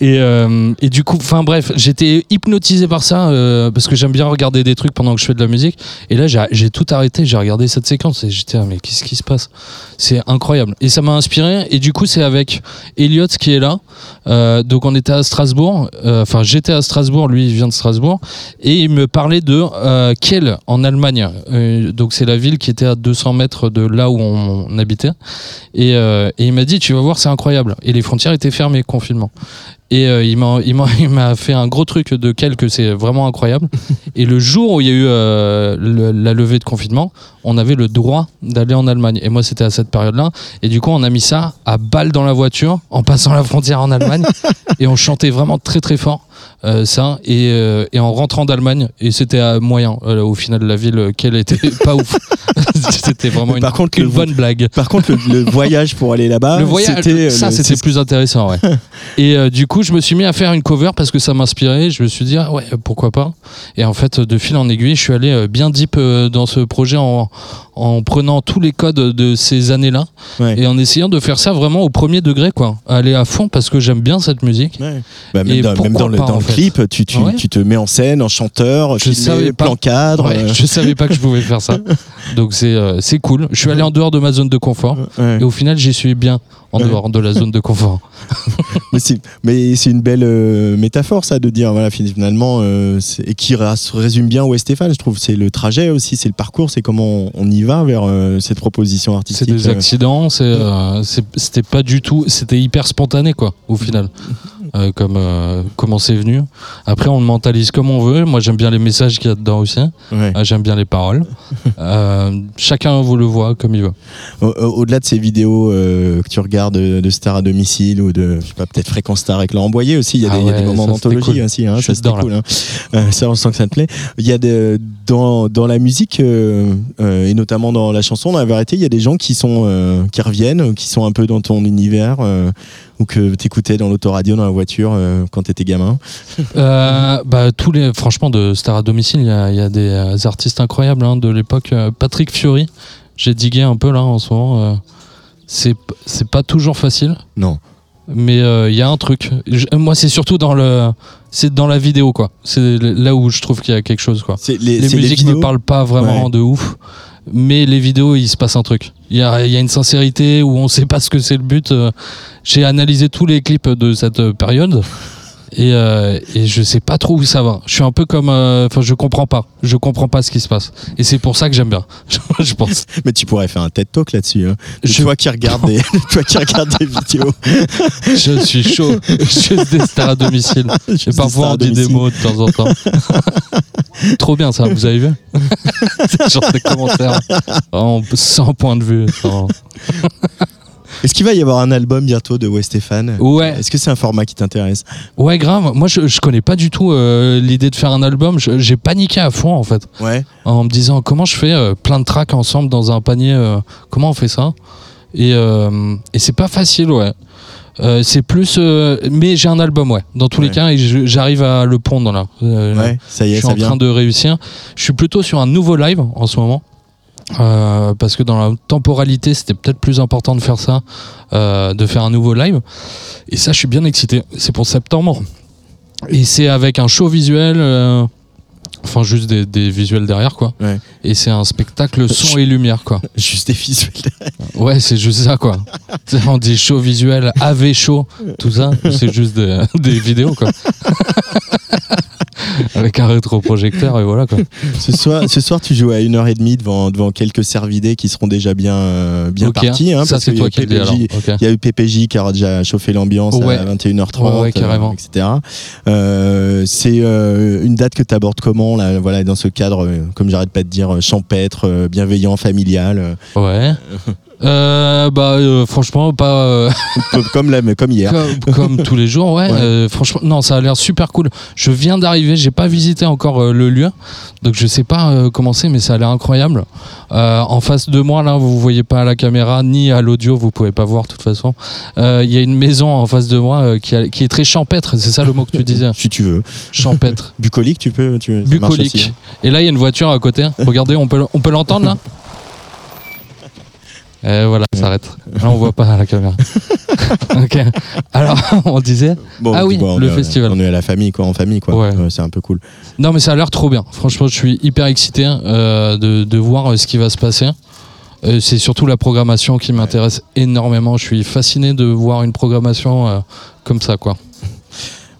Et, euh, et du coup, enfin bref, j'étais hypnotisé par ça euh, parce que j'aime bien regarder des trucs pendant que je fais de la musique. Et là, j'ai tout arrêté, j'ai regardé cette séquence et j'étais, ah, mais qu'est-ce qui se passe? C'est incroyable. Et ça m'a inspiré. Et du coup, c'est avec Elliot qui est là. Euh, donc, on était à Strasbourg. Euh, Enfin, à Strasbourg, lui il vient de Strasbourg, et il me parlait de euh, Kiel en Allemagne. Euh, donc c'est la ville qui était à 200 mètres de là où on, on habitait. Et, euh, et il m'a dit, tu vas voir, c'est incroyable. Et les frontières étaient fermées, confinement. Et euh, il m'a [LAUGHS] fait un gros truc de Kiel que c'est vraiment incroyable. [LAUGHS] et le jour où il y a eu euh, le- la levée de confinement, on avait le droit d'aller en Allemagne. Et moi, c'était à cette période-là. Et du coup, on a mis ça à balle dans la voiture en passant la frontière en Allemagne. [LAUGHS] et on chantait vraiment très très fort ça. Et, euh, et en rentrant d'Allemagne, et c'était à moyen. Euh, au final, la ville, qu'elle était [LAUGHS] pas ouf. [LAUGHS] c'était vraiment Mais une, par contre, une le- bonne blague. Par contre, le, le voyage pour aller là-bas, Le voyage, c'était euh, ça c'était plus intéressant, ouais. [LAUGHS] et euh, du coup, je me suis mis à faire une cover parce que ça m'inspirait. Je me suis dit, ah ouais, pourquoi pas. Et en fait, de fil en aiguille, je suis allé euh, bien deep euh, dans ce projet en, en prenant tous les codes de ces années-là Ouais. et en essayant de faire ça vraiment au premier degré, quoi. Aller à fond parce que j'aime bien cette musique. Ouais. Bah, même Et dans, même dans le, dans fait. clip, tu, tu, Ouais. tu te mets en scène en chanteur, Je filmé, savais pas. plan cadre. Ouais, euh, je savais pas que je pouvais faire ça. [LAUGHS] Donc c'est euh, c'est cool. Je suis allé en dehors de ma zone de confort et au final, j'y suis bien en Ouais. dehors de la zone de confort. [LAUGHS] Mais c'est une belle euh, métaphore ça de dire voilà finalement euh, et qui se résume bien où Stéphane je trouve c'est le trajet aussi c'est le parcours c'est comment on, y va vers euh, cette proposition C'est artistique des accidents, c'est, euh, c'est- c'était pas du tout, c'était hyper spontané quoi, au final, [LAUGHS] comme comment c'est venu. Après, on le mentalise comme on veut. Moi, j'aime bien les messages qu'il y a dedans aussi. Ouais. Euh, j'aime bien les paroles. [LAUGHS] Chacun vous le voit comme il veut. Au- au- Au-delà de ces vidéos que tu regardes de, de stars à domicile ou de, je sais pas, peut-être Fréquence Star avec Laurent Boyer aussi, il y a, Ah des, il y a des ouais, moments d'anthologie cool. aussi, hein, ça c'était cool. hein. Euh, ça, on sent que ça te plaît. Il y a dans, dans la musique euh, euh, et notamment dans la chanson, dans la vérité, il y a des gens qui sont qui reviennent, qui sont un peu dans ton univers ou que t'écoutais dans l'autoradio, dans la voiture euh, quand t'étais gamin. Euh, bah, tous les, franchement, de Star à domicile, il y a, il y a des artistes incroyables hein, de l'époque. Patrick Fiori, j'ai digué un peu là en ce moment. Euh, c'est, pas toujours facile. Non. mais euh, il y a un truc. Je- moi, c'est surtout dans le, c'est dans la vidéo quoi. C'est là où je trouve qu'il y a quelque chose quoi. Les, musiques me parlent pas vraiment Ouais. de ouf, mais les vidéos, il se passe un truc. Il y a, y a une sincérité où on sait pas ce que c'est le but. Euh, J'ai analysé tous les clips de cette euh, période. Et, euh, et je sais pas trop où ça va. Je suis un peu comme, euh, enfin, je comprends pas. Je comprends pas ce qui se passe. Et c'est pour ça que j'aime bien. [LAUGHS] je pense. [LAUGHS] Mais tu pourrais faire un TED Talk là-dessus. Hein. Je- Toi qui regardes des, [LAUGHS] de toi qui regardes des vidéos. Je suis chaud. Juste des stars à domicile. Et Juste des parfois on dit des mots de temps en temps. Trop bien ça, vous avez vu? C'est genre des commentaires en- sans point de vue. sans- Est-ce qu'il va y avoir un album bientôt de West Stéphane Ouais. Est-ce que c'est un format qui t'intéresse? Ouais, grave. Moi, je, je connais pas du tout euh, l'idée de faire un album. Je- J'ai paniqué à fond en fait, Ouais. en me disant comment je fais euh, plein de tracks ensemble dans un panier. euh, comment on fait ça? Et, euh, et c'est pas facile, ouais. Euh, c'est plus, euh, mais j'ai un album, ouais. Dans tous les Ouais. cas, et je- j'arrive à le pondre là. Euh, Ouais, ça y je est, suis ça en vient. train de réussir. Je suis plutôt sur un nouveau live en ce moment. Euh, parce que dans la temporalité, c'était peut-être plus important de faire ça, euh, de faire un nouveau live. Et ça, je suis bien excité. C'est pour septembre. Et c'est avec un show visuel, euh, enfin juste des, des visuels derrière, quoi. Ouais. Et c'est un spectacle son et lumière, quoi. [LAUGHS] Juste des visuels. Ouais, c'est juste ça, quoi. On dit show visuel, AV show, tout ça, c'est juste des, [LAUGHS] des vidéos, quoi. [LAUGHS] [LAUGHS] Avec un rétroprojecteur et voilà, quoi. Ce soir, ce soir, tu joues à 1h30 devant, devant quelques cervidés qui seront déjà bien, euh, bien Ok, partis. Hein, ça parce c'est qu'il y a toi qui le dis PPJ alors. Ok. Il y a eu PPJ qui a déjà chauffé l'ambiance Ouais. à 21h30, Ouais, carrément. euh, etc. Euh, c'est euh, une date que tu abordes comment là, voilà, dans ce cadre, comme j'arrête pas de dire, champêtre, bienveillant, familial, Ouais. Euh, bah euh, franchement pas euh, [LAUGHS] comme, hier. comme, comme [LAUGHS] tous les jours ouais, Ouais. Franchement non ça a l'air super cool je viens d'arriver j'ai pas visité encore le lieu donc je sais pas comment c'est mais ça a l'air incroyable en face de moi là vous voyez pas à la caméra ni à l'audio vous pouvez pas voir de toute façon il y a une maison en face de moi qui, a- qui est très champêtre c'est ça le mot que tu disais [LAUGHS] Si tu veux. champêtre Bucolique, tu peux. Tu, aussi, bucolique hein. et là il y a une voiture à côté regardez on peut on peut l'entendre là? Et voilà, ça s'arrête. Là, on voit pas à la caméra. [LAUGHS] ok. Alors, on disait. Bon, Ah oui, bon, on le est à- festival. On est à la famille, quoi, en famille, quoi. Ouais. Ouais, c'est un peu cool. Non, mais ça a l'air trop bien. Franchement, je suis hyper excité euh, de, de voir euh, ce qui va se passer. Euh, c'est surtout la programmation qui m'intéresse énormément. Je suis fasciné de voir une programmation euh, comme ça, quoi.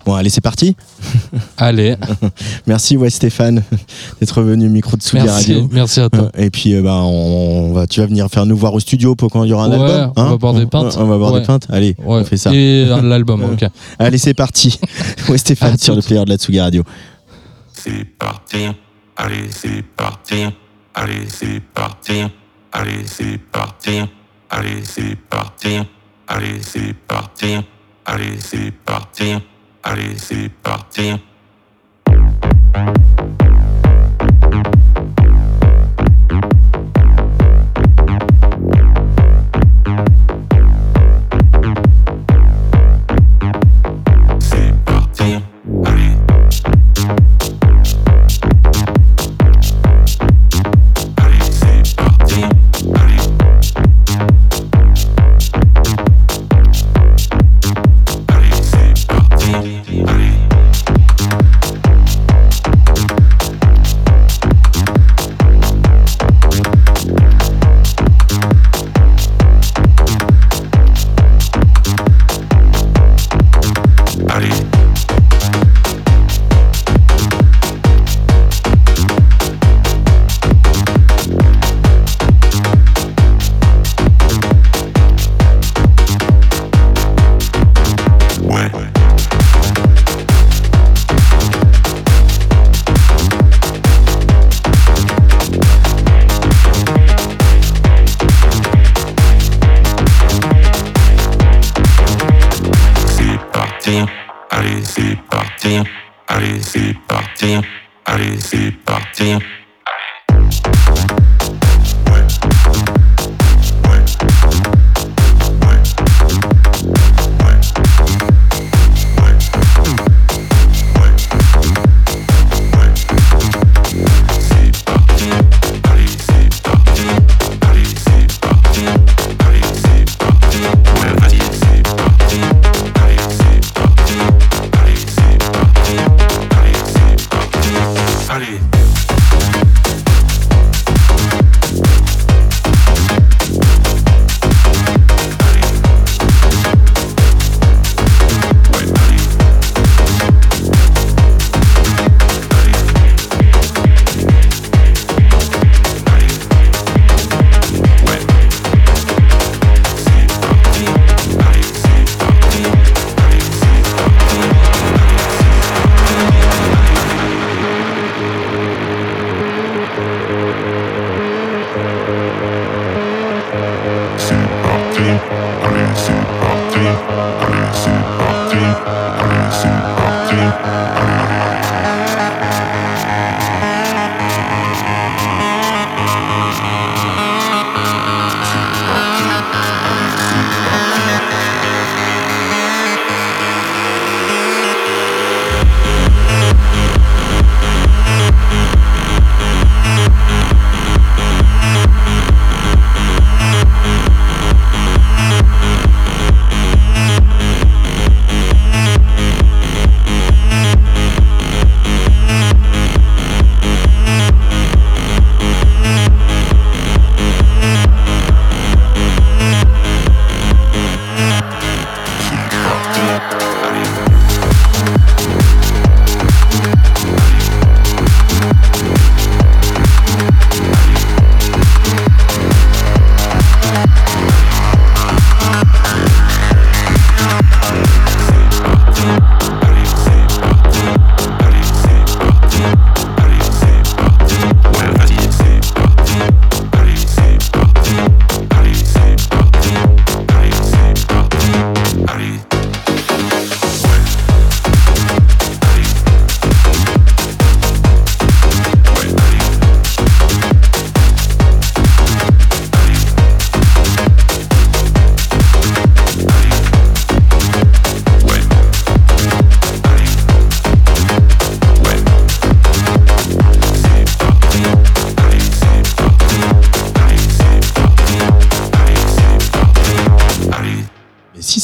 Bon, allez, c'est parti. [LAUGHS] Allez, [LAUGHS] Merci, ouais, Stéphane, [LAUGHS] d'être venu au micro de Tsugi merci, Radio. merci à toi. Et puis, euh, bah, on, on va, tu vas venir faire nous voir au studio pour quand il y aura un Ouais, album. on va boire des pintes. On va boire Ouais. des pintes. Allez, Ouais. on fait ça. Et euh, l'album, ok. Allez, c'est parti. Ouais, Stéphane À sur le player de la Tsugi Radio. C'est parti, allez c'est parti, allez c'est parti, allez c'est parti, allez c'est parti, allez c'est parti, allez c'est parti, allez c'est parti.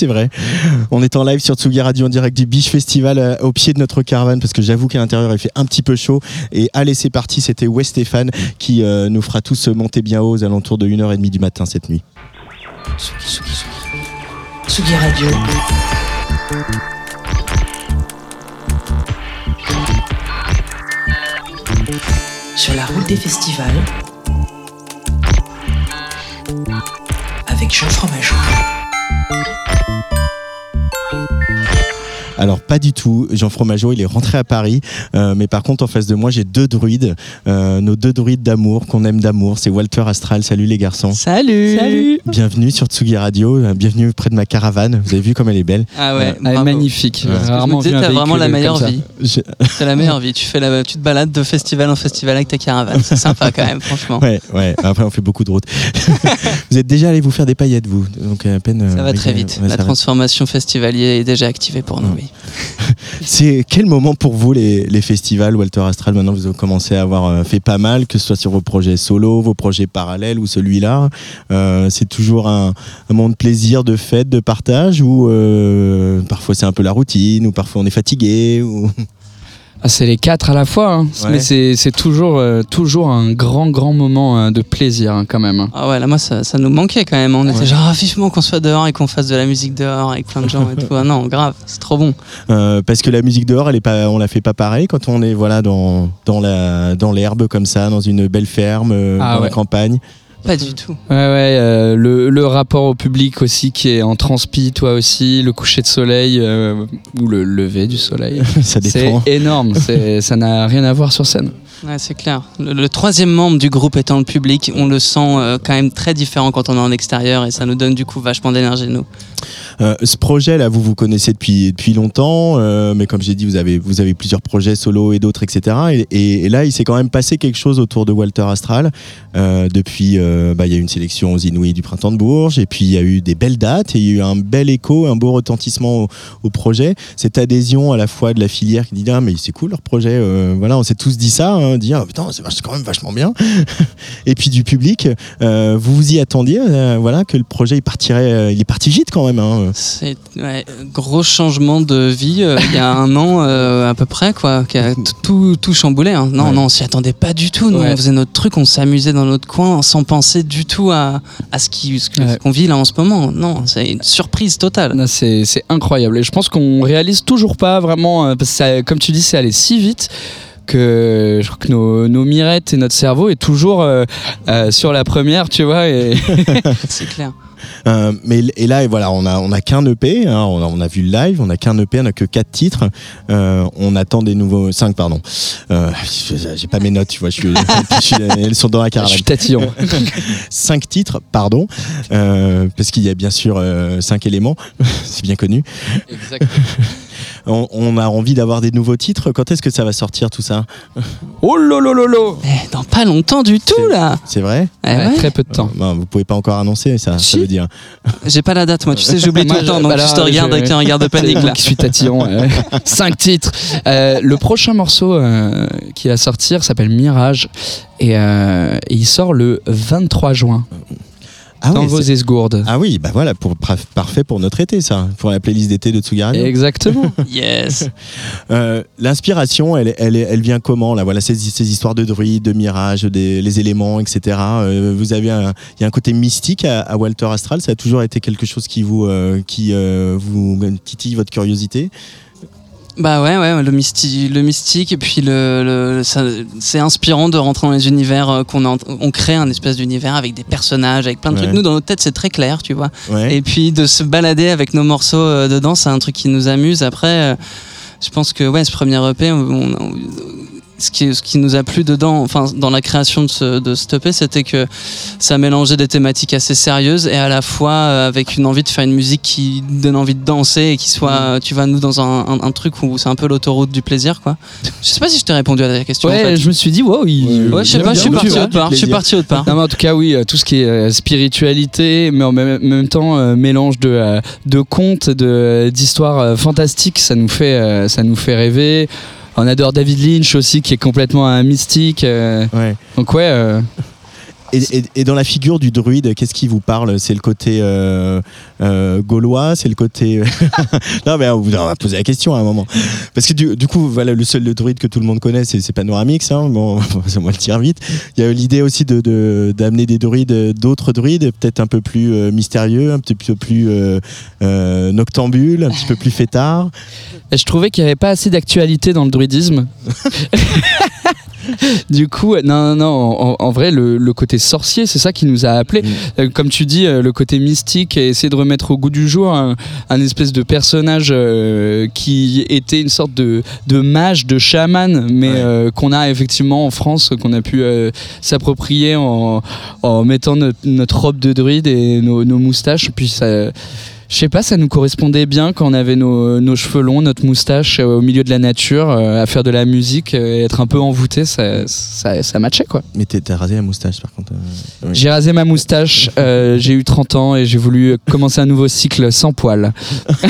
c'est vrai. On est en live sur Tsugi Radio en direct du Biche Festival euh, au pied de notre caravane parce que j'avoue qu'à l'intérieur il fait un petit peu chaud. Et allez, c'est parti, c'était West Stéphane qui euh, nous fera tous monter bien haut aux alentours de 1h30 du matin cette nuit. Tsugi, Tsugi Radio. Sur la route des festivals avec Jean Fromageau. Alors pas du tout. Jean Fromageau, il est rentré à Paris, Euh, mais par contre en face de moi j'ai deux druides, euh, nos deux druides d'amour qu'on aime d'amour. C'est Walter Astral. Salut les garçons. Salut Salut Bienvenue sur Tsugi Radio. euh, Bienvenue près de ma caravane. Vous avez vu comme elle est belle. Ah ouais, Euh, Elle est magnifique. Ouais. Je me disais, t'as vraiment la meilleure vie. Je- [LAUGHS] C'est la meilleure vie. Tu fais la, tu te balades de festival en festival avec ta caravane. C'est sympa quand même, franchement. Ouais, ouais. Après on fait beaucoup de routes. [LAUGHS] vous êtes déjà allé vous faire des paillettes vous, donc à peine. Ça euh, va très vite. ouais, la transformation festivalier est déjà activée pour nous. Oui. C'est quel moment pour vous les, festivals Walter Astral Maintenant vous avez commencé à avoir euh, fait pas mal, que ce soit sur vos projets solo, vos projets parallèles ou celui-là. Euh, c'est toujours un, moment de plaisir, de fête, de partage ou euh, parfois c'est un peu la routine ou parfois on est fatigué. Ah, c'est les quatre à la fois, hein. Ouais. mais c'est toujours, euh, toujours un grand, grand moment euh, de plaisir hein, quand même. hein. Ah ouais, là, moi, ça, ça nous manquait quand même. On était genre, ah, vivement qu'on soit dehors et qu'on fasse de la musique dehors avec plein de gens et tout. Ah non, grave, c'est trop bon. Euh, parce que la musique dehors, elle est pas, on la fait pas pareil quand on est voilà dans dans la dans l'herbe comme ça, dans une belle ferme, Ah dans la campagne. Pas du tout. Ouais, ouais, euh, le, le rapport au public aussi qui est en transpi, toi aussi, le coucher de soleil euh, ou le lever du soleil. [LAUGHS] ça C'est dépend. énorme, [LAUGHS] c'est- ça n'a rien à voir sur scène. Ouais, c'est clair. Le, le troisième membre du groupe étant le public, on le sent euh, quand même très différent quand on est en extérieur et ça nous donne du coup vachement d'énergie, nous. Euh, ce projet là, vous vous connaissez depuis depuis longtemps, euh, mais comme j'ai dit, vous avez vous avez plusieurs projets solo et d'autres, etc. Et, et- et là, il s'est quand même passé quelque chose autour de Walter Astral. Euh, depuis, euh, bah, il y a eu une sélection aux Inouïs du printemps de Bourges, et puis il y a eu des belles dates, et il y a eu un bel écho, un beau retentissement au, au projet. Cette adhésion à la fois de la filière qui dit ah mais c'est cool leur projet, euh, voilà, on s'est tous dit ça, hein, dire ah, putain c'est quand même vachement bien. [LAUGHS] et puis du public, euh, vous vous y attendiez, euh, voilà, que le projet il partirait, euh, il est parti vite quand même. Hein. C'est ouais, gros changement de vie euh, il y a un an euh, à peu près, quoi, qui a tout, tout chamboulé. hein. Non, Ouais. non, on s'y attendait pas du tout. Nous, Ouais. on faisait notre truc, on s'amusait dans notre coin sans penser du tout à, à ce Ouais. qu'on vit là en ce moment. Non, c'est une surprise totale. C'est incroyable. Et je pense qu'on réalise toujours pas vraiment, euh, parce que ça- comme tu dis, c'est allé si vite que je crois que nos, nos mirettes et notre cerveau est toujours euh, euh, sur la première, tu vois. Et [LAUGHS] [LAUGHS] C'est clair. Euh, mais et là et voilà on a on a qu'un EP hein, on, a, on a vu le live on a qu'un EP on a que quatre titres. Euh, on attend des nouveaux cinq pardon. Euh, j'ai pas mes notes tu vois je suis, [LAUGHS] je suis- elles sont dans la je caravane suis tatillon. [LAUGHS] cinq titres pardon euh, parce qu'il y a bien sûr euh, cinq éléments. [LAUGHS] C'est bien connu on, on a envie d'avoir des nouveaux titres quand est-ce que ça va sortir tout ça Oh lolo Eh, dans pas longtemps du tout là. c'est vrai Eh ouais. Très peu de temps. Bon, vous pouvez pas encore annoncer ça ça Si. veut dire J'ai pas la date, moi. Tu sais, j'oublie tout le temps, je- donc bah là, je te regarde je- avec un regard de [LAUGHS] panique là. qui suis tatillon. ouais. [LAUGHS] Cinq titres. Euh, le prochain morceau euh, qui va sortir s'appelle Mirage et, euh, et il sort le 23 juin ah dans oui, vos esgourdes. ah oui bah voilà pour parfait pour notre été ça pour la playlist d'été de Tsugi Exactement. [LAUGHS] Yes. Euh, L'inspiration, elle, elle, elle vient comment là? Voilà ces, ces histoires de druides, de mirages, des, les éléments, etc. Euh, vous avez un, il y a un côté mystique à, à Walter Astral? Ça a toujours été quelque chose qui vous, euh, qui euh, vous titille votre curiosité? Bah ouais, ouais, le mystique, le mystique et puis le, le- c'est inspirant de rentrer dans les univers euh, qu'on on crée un espèce d'univers avec des personnages, avec plein de Ouais. trucs. Nous, dans notre tête, c'est très clair, tu vois. Ouais. Et puis de se balader avec nos morceaux euh, dedans, c'est un truc qui nous amuse. Après, euh, je pense que ouais, ce premier EP, on- on- ce qui, ce qui nous a plu dedans, enfin dans la création de ce, de cet EP, c'était que ça mélangeait des thématiques assez sérieuses et à la fois euh, avec une envie de faire une musique qui donne envie de danser et qui soit, euh, tu vois, nous dans un, un- un truc où c'est un peu l'autoroute du plaisir, quoi. Je sais pas si je t'ai répondu à ta question. en Ouais, fait. je me suis dit, wow, il. Ouais, je sais pas, je suis parti autre part. Je suis parti autre part. Non, mais en tout cas, oui, euh, tout ce qui est euh, spiritualité, mais en même, même temps, euh, mélange de, euh, de contes, de- d'histoires euh, fantastiques, ça nous, fait, euh, ça nous fait rêver. On adore David Lynch aussi, qui est complètement un mystique. euh, Ouais. donc, ouais. Euh, Et, et- et dans la figure du druide, qu'est-ce qui vous parle? C'est le côté euh, euh, gaulois C'est le côté. [LAUGHS] non, mais on va poser la question à un moment. Parce que du, du coup, voilà, le seul druide que tout le monde connaît, c'est Panoramix. Hein. Bon, [LAUGHS] on va le dire vite. Il y a eu l'idée aussi d'amener de, d'amener des druides, d'autres druides, peut-être un peu plus euh, mystérieux, un petit peu plus euh, euh, noctambules, un petit peu plus fêtards. et je trouvais qu'il n'y avait pas assez d'actualité dans le druidisme. [LAUGHS] [LAUGHS] du coup, non, non, non, en, en vrai, le, le côté sorcier, c'est ça qui nous a appelés. Euh, Comme tu dis, euh, le côté mystique, et essayer de remettre au goût du jour un, un espèce de personnage euh, qui était une sorte de, de mage, de chaman, mais euh, qu'on a effectivement en France, qu'on a pu euh, s'approprier en, en mettant notre, notre robe de druide et nos, nos moustaches. Puis ça. Je sais pas, ça nous correspondait bien quand on avait nos, nos cheveux longs, notre moustache euh, au milieu de la nature, euh, à faire de la musique euh, et être un peu envoûté, ça, ça, ça matchait quoi. Mais t'es- t'as rasé la moustache par contre. euh, oui. J'ai rasé ma moustache, euh, j'ai eu 30 ans et j'ai voulu commencer un nouveau cycle sans poils. [LAUGHS]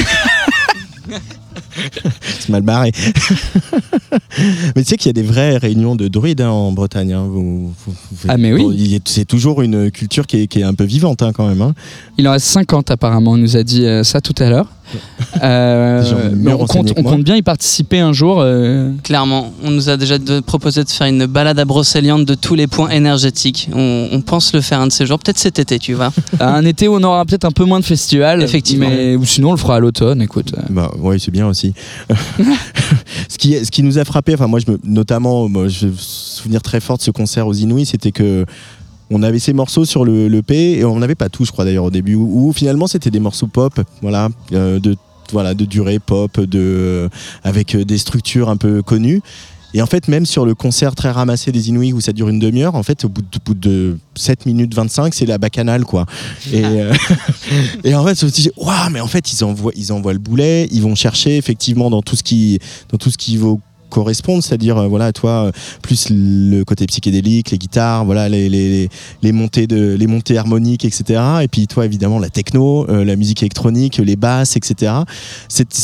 [LAUGHS] C'est mal barré. [LAUGHS] mais tu sais qu'il y a des vraies réunions de druides hein, en Bretagne. hein. Vous- vous- vous- Ah, mais oui. C'est toujours une culture qui est, qui est un peu vivante hein, quand même. Il en reste 50 apparemment, on nous a dit euh, ça tout à l'heure. Euh, mais on, compte, on bien y participer un jour. euh, Clairement, on nous a déjà de- proposé de faire une balade à Brocéliande de tous les points énergétiques. On, on pense le faire un de ces jours, peut-être cet été, tu vois. [LAUGHS] un été où on aura peut-être un peu moins de festivals. Effectivement. Mais, ou sinon on le fera à l'automne, écoute. Bah oui, c'est bien aussi. [LAUGHS] ce, qui, ce qui nous a frappé, enfin moi, je me, notamment, moi, je me souvenir très fort de ce concert aux Inouïs, c'était que on avait ces morceaux sur le, le P et on n'avait pas tous, je crois d'ailleurs au début, où, où finalement c'était des morceaux pop, voilà, euh, de voilà, de durée pop, de avec euh, des structures un peu connues. Et en fait, même sur le concert très ramassé des Inouïs où ça dure une demi-heure, en fait, au bout de, bout de 7 minutes 25, c'est la bacchanale, quoi. Et, euh, [LAUGHS] et en fait, je me suis dit, waouh, mais en fait, ils envoient, ils envoient le boulet, ils vont chercher effectivement dans tout ce qui, dans tout ce qui vaut correspondre, c'est-à-dire euh, voilà toi euh, plus le côté psychédélique, les guitares, voilà les, les, les montées de les montées harmoniques, etc. Et puis toi évidemment la techno, euh, la musique électronique, les basses, etc.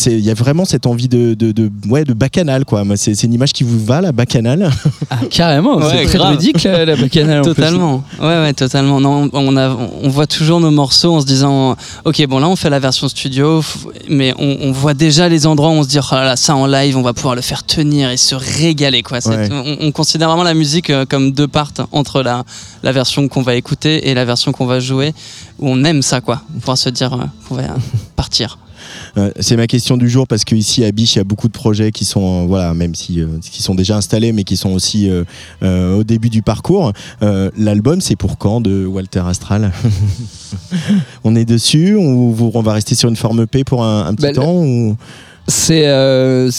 Il y a vraiment cette envie de, de, de ouais de bacchanal quoi. C'est une image qui vous va la bacchanale. Ah, carrément, Ouais, c'est très grave. ludique la, la en plus. Totalement. Ouais, ouais, totalement. Non, on, a, on voit toujours nos morceaux en se disant, ok, bon là on fait la version studio, mais on, on voit déjà les endroits où on se dit, oh là là, ça en live, on va pouvoir le faire tenir et se régaler quoi. Ouais. On, on considère vraiment la musique euh, comme deux parts entre la, la version qu'on va écouter et la version qu'on va jouer, où on aime ça quoi, pouvoir se dire euh, qu'on va [LAUGHS] partir. Euh, c'est ma question du jour parce qu'ici à Biche, il y a beaucoup de projets qui sont, euh, voilà, même si euh, qui sont déjà installés, mais qui sont aussi euh, euh, au début du parcours. Euh, L'album, c'est pour quand de Walter Astral [LAUGHS] On est dessus ou vous- on va rester sur une forme EP pour un, un petit Bah, temps ou... C'est euh,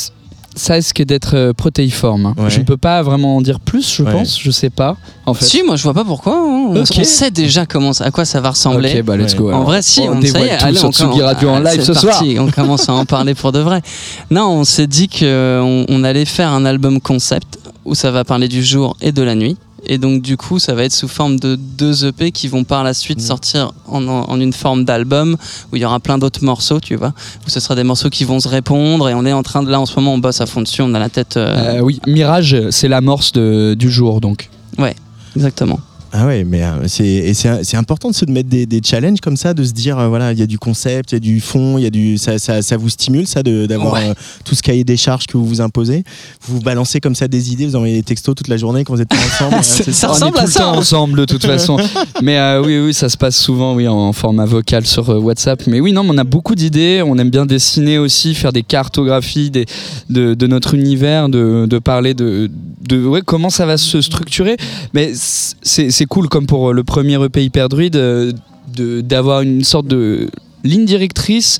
ça risque d'être euh, protéiforme. hein. Ouais. Je ne peux pas vraiment en dire plus, je Ouais. pense. Je sais pas. En fait. Si, moi je vois pas pourquoi. hein. On, sait déjà comment, ça- à quoi ça va ressembler. Ok, bah let's go. Ouais. En vrai, si, on, on, dévoile est, tout allez, sur on Tsugi Radio en ah, live ce soir. On commence à en parler pour de vrai. Non, on s'est dit qu'on on allait faire un album concept où ça va parler du jour et de la nuit. Et donc, du coup, ça va être sous forme de deux EP qui vont par la suite Mhm. sortir en, en- une forme d'album où il y aura plein d'autres morceaux, tu vois. Où ce sera des morceaux qui vont se répondre. Et on est en train de, là, en ce moment, on bosse à fond dessus. On a la tête. euh, Euh, oui, Mirage, c'est l'amorce du jour donc. Exactement. Ah ouais, mais euh, c'est et c'est important de se mettre des, des challenges comme ça, de se dire euh, voilà, il y a du concept, il y a du fond, il y a du ça, ça, ça vous stimule ça de- d'avoir Ouais. euh, tout ce cahier des charges que vous vous imposez? Vous vous balancez comme ça des idées, vous envoyez des textos toute la journée quand vous êtes ensemble. [LAUGHS] c'est Ça on ressemble à ça, hein. ensemble de toute [LAUGHS] façon. mais euh, oui, oui, ça se passe souvent oui, en format vocal sur euh, WhatsApp. Mais oui, non, mais on a beaucoup d'idées. On aime bien dessiner aussi, faire des cartographies des, de, de notre univers, de, de parler de, de ouais, comment ça va se structurer. Mais c'est c'est cool, comme pour le premier EP Hyper Druide, euh, de- d'avoir une sorte de ligne directrice.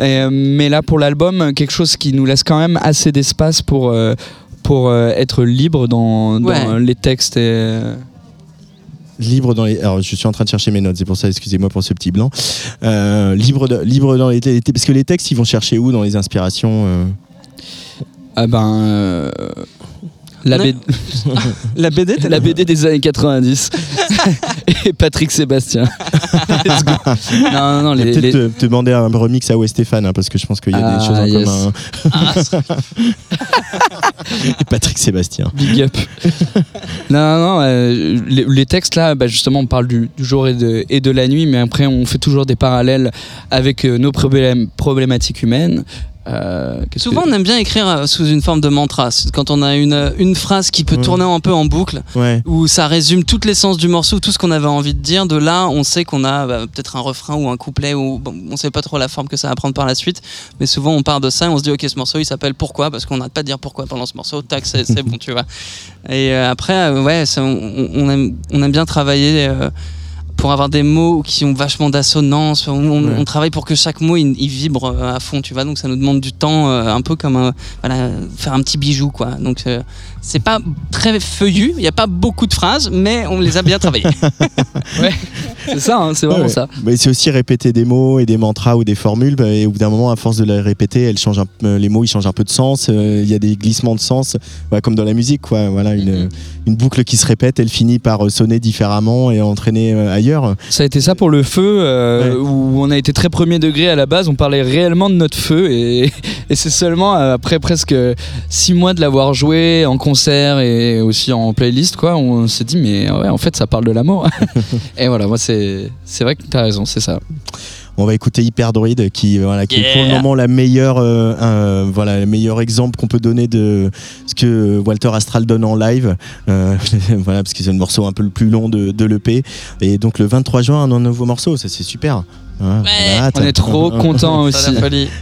Euh, mais là, pour l'album, quelque chose qui nous laisse quand même assez d'espace pour. euh, pour euh, être libre dans, dans Ouais. les textes et, euh, libre dans les. Alors, je suis en train de chercher mes notes, c'est pour ça, excusez-moi pour ce petit blanc. Euh, libre, de- libre dans les, les- parce que les textes, ils vont chercher où dans les inspirations euh? Ah ben. euh, la. BD, [LAUGHS] La BD, la BD des années 90 [LAUGHS] et Patrick Sébastien. [LAUGHS] Let's go. Non, non, non, Je vais les, Peut-être les- te, te demander un remix à Westéphane, hein, parce que je pense qu'il y a Ah, des choses en yes. commun. hein. Et Patrick Sébastien. Big up. non, non, non, euh, les, les textes là, bah, justement, on parle du, du jour et de, et de la nuit, mais après, on fait toujours des parallèles avec euh, nos problèmes, problématiques humaines. Euh, Souvent, que- on aime bien écrire euh, sous une forme de mantra. Quand on a une, une phrase qui peut tourner un peu en boucle, Ouais. où ça résume toute l'essence du morceau, tout ce qu'on avait envie de dire. De là, on sait qu'on a bah, peut-être un refrain ou un couplet, ou bon, on sait pas trop la forme que ça va prendre par la suite. Mais souvent, on part de ça et on se dit, ok, ce morceau, il s'appelle Pourquoi? Parce qu'on n'arrête pas de dire pourquoi pendant ce morceau. Tac, c'est [LAUGHS] bon, tu vois. Et euh, après, euh, ouais, ça, on, on aime, on aime bien travailler. euh, pour avoir des mots qui ont vachement d'assonance, on, on- Ouais. on travaille pour que chaque mot il, il vibre euh, à fond, tu vois. Donc ça nous demande du temps, euh, un peu comme un- voilà, faire un petit bijou, quoi. Donc euh, c'est pas très feuillu, il n'y a pas beaucoup de phrases, mais on les a bien travaillées. [LAUGHS] C'est ça, hein, c'est vraiment Ouais, ça. Mais c'est aussi répéter des mots et des mantras ou des formules. bah, et au bout d'un moment, à force de les répéter, elles changent un les mots ils changent un peu de sens. euh, Il y a des glissements de sens, bah, comme dans la musique. Quoi. Voilà, une, une boucle qui se répète, elle finit par euh, sonner différemment et entraîner euh, ailleurs. Ça a été ça pour le feu, euh, où on a été très premier degré à la base, on parlait réellement de notre feu, et, [LAUGHS] et c'est seulement euh, après presque six mois de l'avoir joué en concert et aussi en playlist, quoi, on s'est dit, mais ouais, en fait, ça parle de l'amour. [LAUGHS] et voilà, moi, c'est c'est vrai que t'as raison, c'est ça. On va écouter Hyperdroid qui, euh, voilà, qui est pour le moment la meilleure, euh, voilà, le meilleur exemple qu'on peut donner de ce que Walter Astral donne en live. Euh, [LAUGHS] voilà, parce que c'est le morceau un peu le plus long de, de l'EP. Et donc le 23 juin, un nouveau morceau, ça c'est super. Hein, on est trop contents [LAUGHS] aussi.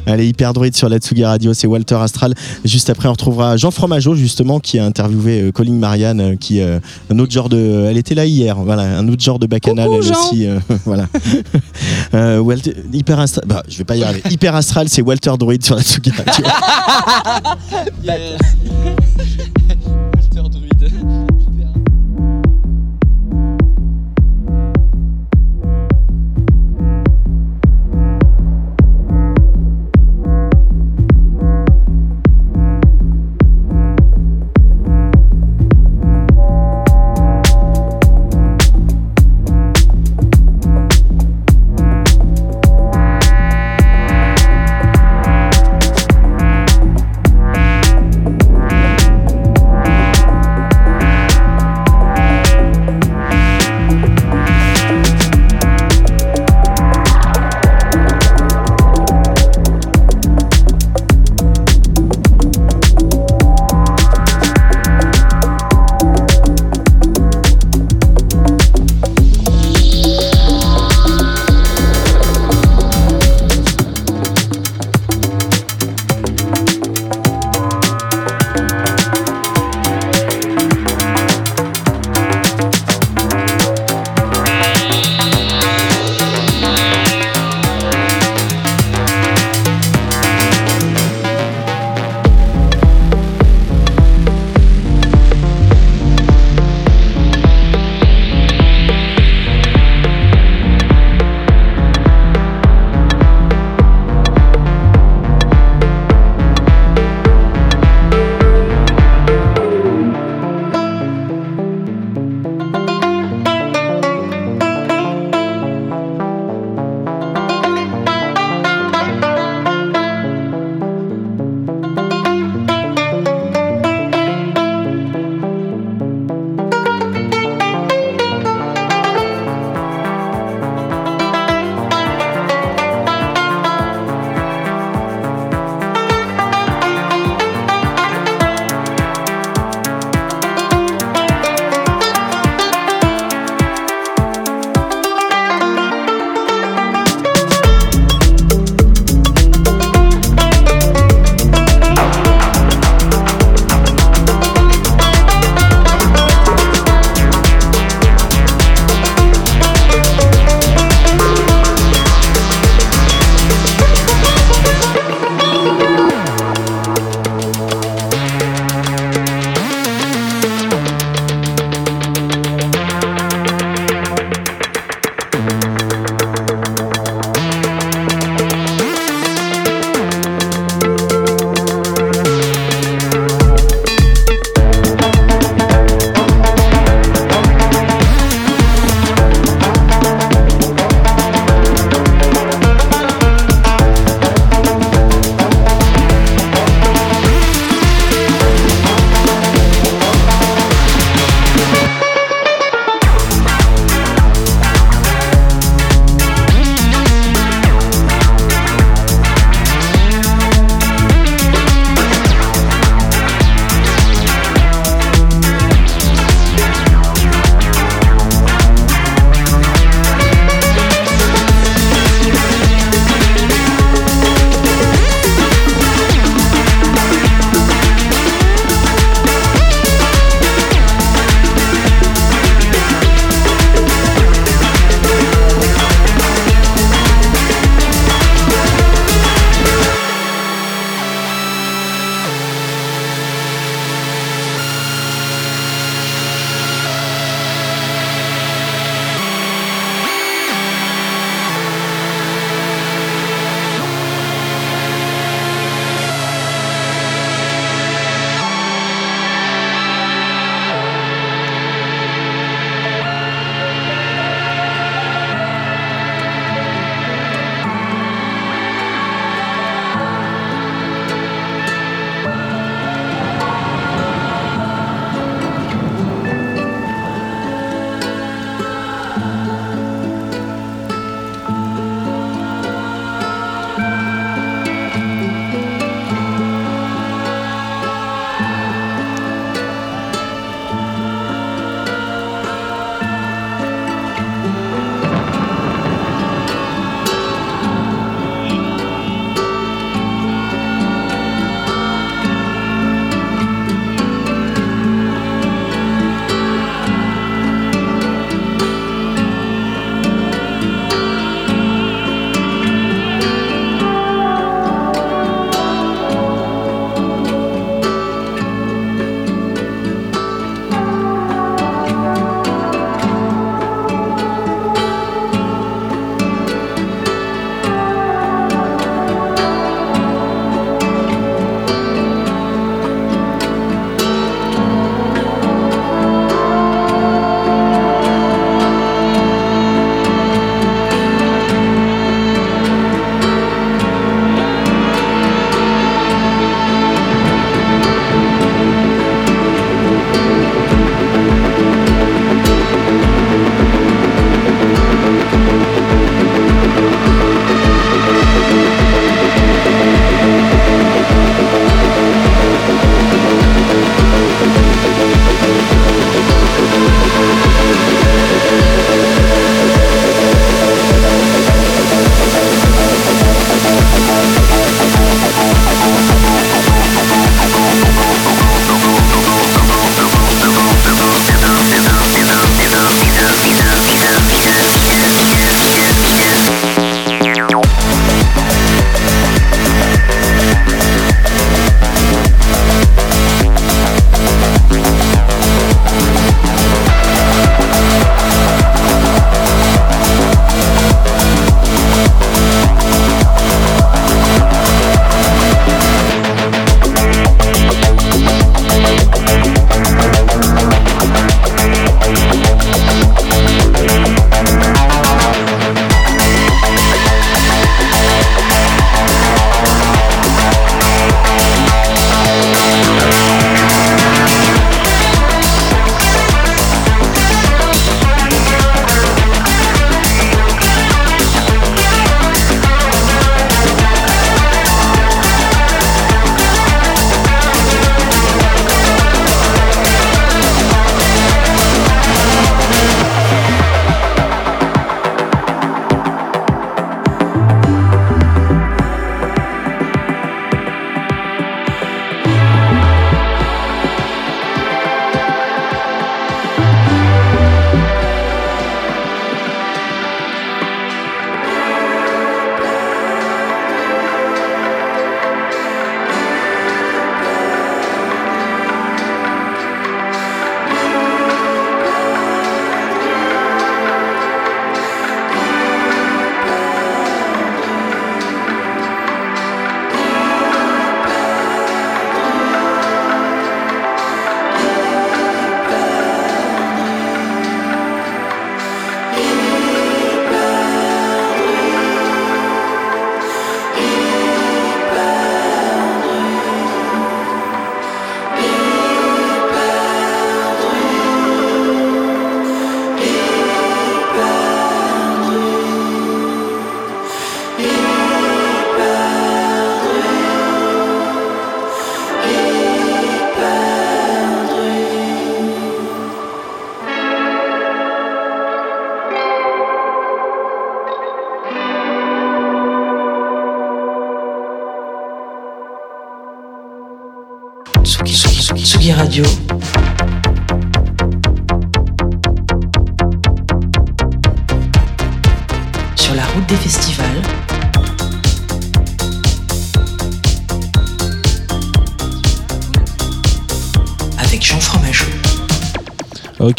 Allez, Hyperdroid sur la Tsugi Radio, c'est Walter Astral. Juste après, on retrouvera Jean Fromageau, justement, qui a interviewé euh, Colin Marianne, euh, qui euh, un autre genre de. Elle était là hier, voilà, un autre genre de bacchanal, Coucou, elle Jean. aussi. euh, [LAUGHS] voilà. [LAUGHS] Euh, Walter- Hyper Astral, bah, je vais pas y arriver. Hyper Astral, c'est Walter Droid sur la Tsugi Radio. Thank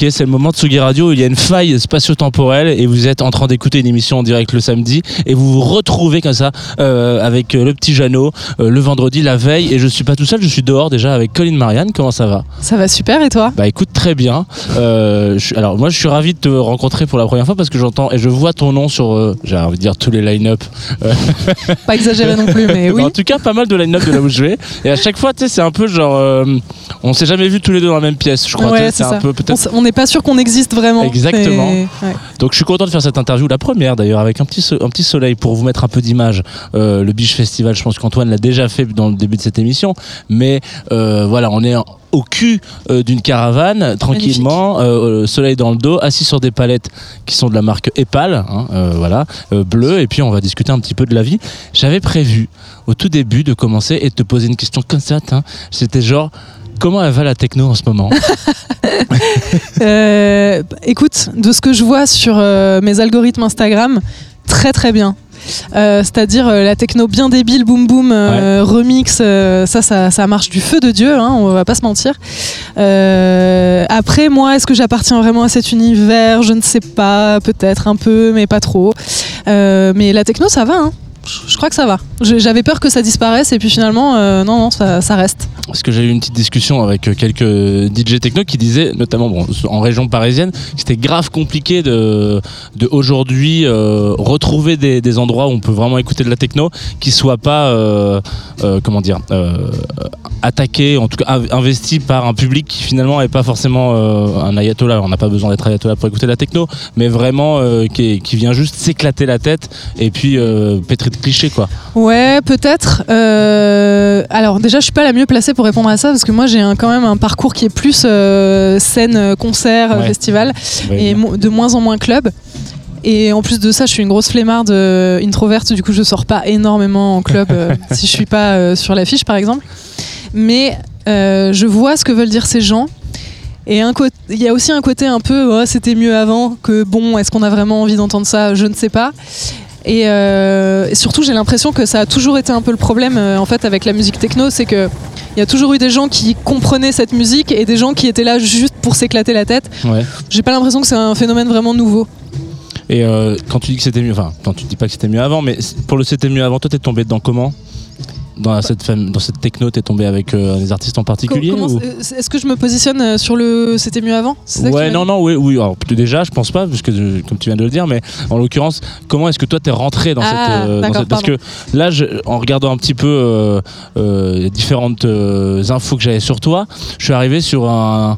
Ok, c'est le moment de Tsugi Radio il y a une faille spatio-temporelle et vous êtes en train d'écouter une émission en direct le samedi et vous vous retrouvez comme ça euh, avec euh, le petit Jeannot euh, le vendredi, la veille. Et je suis pas tout seul, je suis dehors déjà avec Colin Marianne. Comment ça va? Ça va super et toi? Bah écoute, très bien. Euh, je alors moi je suis ravi de te rencontrer pour la première fois parce que j'entends et je vois ton nom sur, j'ai envie de dire tous les line-up. [LAUGHS] Pas exagéré non plus, mais [LAUGHS] oui. en tout cas, pas mal de line-up de là où je vais. Et à chaque fois, tu sais, c'est un peu genre. on s'est jamais vu tous les deux dans la même pièce, je crois. Ouais, c'est ça. un peu peut-être. On n'est pas sûr qu'on existe vraiment. Exactement. ouais. Donc je suis content de faire cette interview, la première d'ailleurs, avec un petit, so- un petit soleil pour vous mettre un peu d'image. Euh, le Biche Festival, je pense qu'Antoine l'a déjà fait dans le début de cette émission. Mais euh, voilà, on est en- au cul euh, d'une caravane, tranquillement, euh, soleil dans le dos, assis sur des palettes qui sont de la marque Epal, hein, euh, voilà, bleu, et puis on va discuter un petit peu de la vie. J'avais prévu au tout début de commencer et de te poser une question comme ça. C'était genre, comment elle va la techno en ce moment [LAUGHS] Euh, écoute, de ce que je vois sur euh, mes algorithmes Instagram, très très bien. Euh, C'est-à-dire euh, la techno bien débile, boom boom, euh, remix, ça, ça, ça marche du feu de Dieu, hein, on va pas se mentir. Après, moi, est-ce que j'appartiens vraiment à cet univers? Je ne sais pas, peut-être un peu, mais pas trop. Mais la techno, ça va. Hein. Je crois que ça va. J'avais peur que ça disparaisse et puis finalement, euh, non, non, ça, reste. Parce que j'ai eu une petite discussion avec euh, quelques DJ techno qui disaient, notamment en région parisienne, que c'était grave compliqué de, de aujourd'hui euh, retrouver des, endroits où on peut vraiment écouter de la techno qui soient pas, comment dire, attaqués, en tout cas inv- investis par un public qui finalement n'est pas forcément un ayatollah. On n'a pas besoin d'être ayatollah pour écouter de la techno, mais vraiment qui, qui vient juste s'éclater la tête et puis pétri de clichés quoi. Ouais, peut-être. Euh, alors déjà, je suis pas la mieux placée pour répondre à ça parce que moi, j'ai quand même un parcours qui est plus euh, scène, euh, concert, Ouais. festival Ouais, et bien. de moins en moins club. Et en plus de ça, je suis une grosse flemmarde euh, introverte, du coup, je sors pas énormément en club [LAUGHS] si je suis pas sur l'affiche, par exemple. Mais je vois ce que veulent dire ces gens. Et il y a aussi un côté un peu, oh, c'était mieux avant, que bon, est-ce qu'on a vraiment envie d'entendre ça? Je ne sais pas. Et, euh, et surtout, j'ai l'impression que ça a toujours été un peu le problème euh, en fait avec la musique techno, c'est que il y a toujours eu des gens qui comprenaient cette musique et des gens qui étaient là juste pour s'éclater la tête. Ouais. J'ai pas l'impression que c'est un phénomène vraiment nouveau. Et euh, quand tu dis que c'était mieux, enfin, quand tu dis pas que c'était mieux avant, mais pour le c'était mieux avant, toi t'es tombé dedans comment? Dans cette, fam- dans cette techno, t'es tombé avec euh, des artistes en particulier ou- euh, Est-ce que je me positionne euh, sur le c'était mieux avant? Ouais, non, non, oui, oui. Alors, déjà, je pense pas, parce que euh, comme tu viens de le dire, mais en l'occurrence, comment est-ce que toi t'es rentré dans Ah, cette, euh, dans cette- Parce que là, je- en regardant un petit peu les différentes infos que j'avais sur toi, je suis arrivé sur un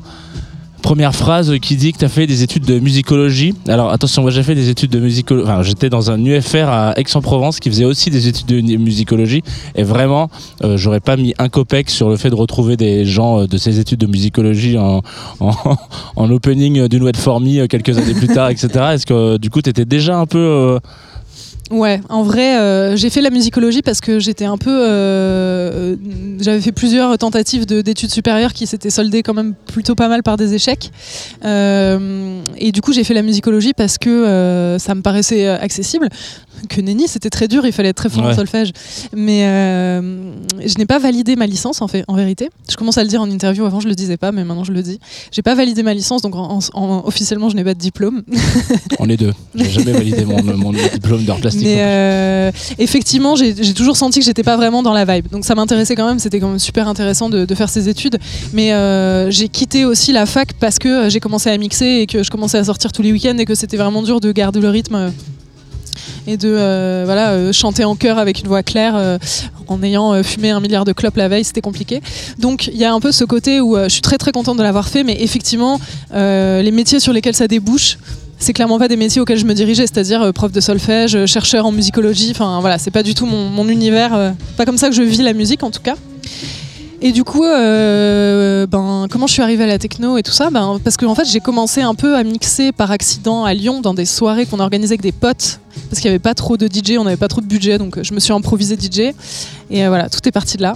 première phrase qui dit que tu as fait des études de musicologie. Alors attention, moi j'ai fait des études de musicologie. Enfin, j'étais dans un UFR à Aix-en-Provence qui faisait aussi des études de musicologie. Et vraiment, euh, j'aurais pas mis un copec sur le fait de retrouver des gens euh, de ces études de musicologie en, en, [LAUGHS] en opening d'une wet for me euh, quelques années plus tard, etc. Est-ce que euh, du coup tu étais déjà un peu. euh, Ouais, en vrai, euh, j'ai fait la musicologie parce que j'étais un peu. euh, J'avais fait plusieurs tentatives de- d'études supérieures qui s'étaient soldées quand même plutôt pas mal par des échecs. Euh, et du coup, j'ai fait la musicologie parce que ça me paraissait accessible. Que nenni, c'était très dur, il fallait être très fort en Ouais. solfège. Mais euh, je n'ai pas validé ma licence en, fait, en vérité. Je commence à le dire en interview, avant je le disais pas, mais maintenant je le dis. J'ai pas validé ma licence, donc en- en- officiellement je n'ai pas de diplôme. [LAUGHS] On est deux. J'ai jamais validé mon, mon diplôme d'art plastique. Mais euh, effectivement, j'ai toujours senti que j'étais pas vraiment dans la vibe. Donc ça m'intéressait quand même, c'était quand même super intéressant de, de faire ces études. Mais euh, j'ai quitté aussi la fac parce que j'ai commencé à mixer et que je commençais à sortir tous les week-ends et que c'était vraiment dur de garder le rythme. Et de euh, voilà, euh, chanter en chœur avec une voix claire euh, en ayant fumé un milliard de clopes la veille, c'était compliqué. Donc il y a un peu ce côté où je suis très très contente de l'avoir fait, mais effectivement, les métiers sur lesquels ça débouche, c'est clairement pas des métiers auxquels je me dirigeais, c'est-à-dire prof de solfège, chercheur en musicologie. Enfin voilà, c'est pas du tout mon, mon univers. pas comme ça que je vis la musique en tout cas. Et du coup, euh, ben, comment je suis arrivée à la techno et tout ça? Ben, Parce que en fait, j'ai commencé un peu à mixer par accident à Lyon dans des soirées qu'on organisait avec des potes. Parce qu'il n'y avait pas trop de DJ, on n'avait pas trop de budget, donc euh, je me suis improvisée DJ. Et euh, voilà, tout est parti de là.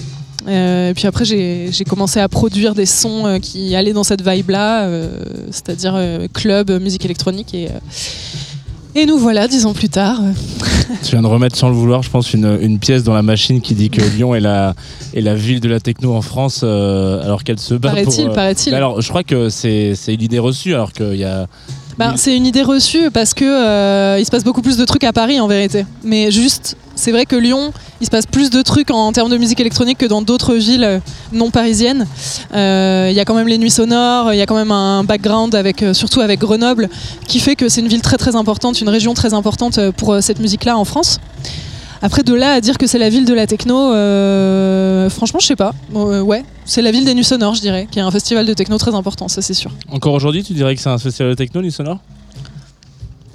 Et puis après, j'ai commencé à produire des sons qui allaient dans cette vibe-là, c'est-à-dire club, musique électronique. Et, et nous voilà, dix ans plus tard. Tu viens de remettre sans le vouloir, je pense, une, une pièce dans la machine qui dit que Lyon est la, est la ville de la techno en France, euh, alors qu'elle se bat. Paraît-il, paraît-il. Mais Alors, je crois que c'est c'est une idée reçue, alors qu'il y a. Ben, c'est une idée reçue parce que euh, il se passe beaucoup plus de trucs à Paris en vérité. Mais juste, c'est vrai que Lyon, il se passe plus de trucs en, termes de musique électronique que dans d'autres villes non parisiennes. Euh, Il y a quand même les nuits sonores, il y a quand même un background avec, euh, surtout avec Grenoble, qui fait que c'est une ville très très importante, une région très importante euh, pour cette musique-là en France. Après, de là à dire que c'est la ville de la techno, franchement, je sais pas. Ouais, c'est la ville des nuits sonores, je dirais, qui est un festival de techno très important, ça c'est sûr. Encore aujourd'hui, tu dirais que c'est un festival de techno, Nuit Sonore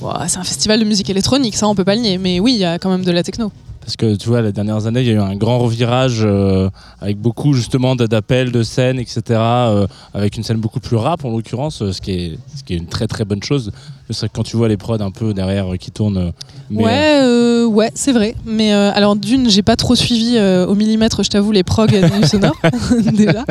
Ouah, c'est un festival de musique électronique, ça on peut pas le nier, mais oui, il y a quand même de la techno. Parce que tu vois, les dernières années, il y a eu un grand revirage euh, avec beaucoup justement d'appels, de scènes, etc. euh, avec une scène beaucoup plus rap en l'occurrence, euh, ce, ce qui est une très très bonne chose. C'est quand tu vois les prods un peu derrière euh, qui tournent. euh, mais, ouais, euh, ouais, c'est vrai. Mais euh, alors d'une, j'ai pas trop suivi euh, au millimètre, je t'avoue, les prog des nuits sonores [LAUGHS] déjà.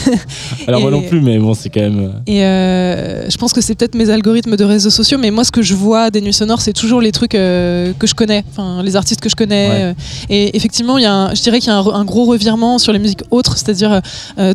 [LAUGHS] alors moi non plus, mais bon, c'est quand même. Et je pense que c'est peut-être mes algorithmes de réseaux sociaux, mais moi ce que je vois des nuits sonores, c'est toujours les trucs que je connais, enfin les artistes que je connais. Ouais. et effectivement, il y a un- je dirais qu'il y a un, un gros revirement sur les musiques autres, c'est-à-dire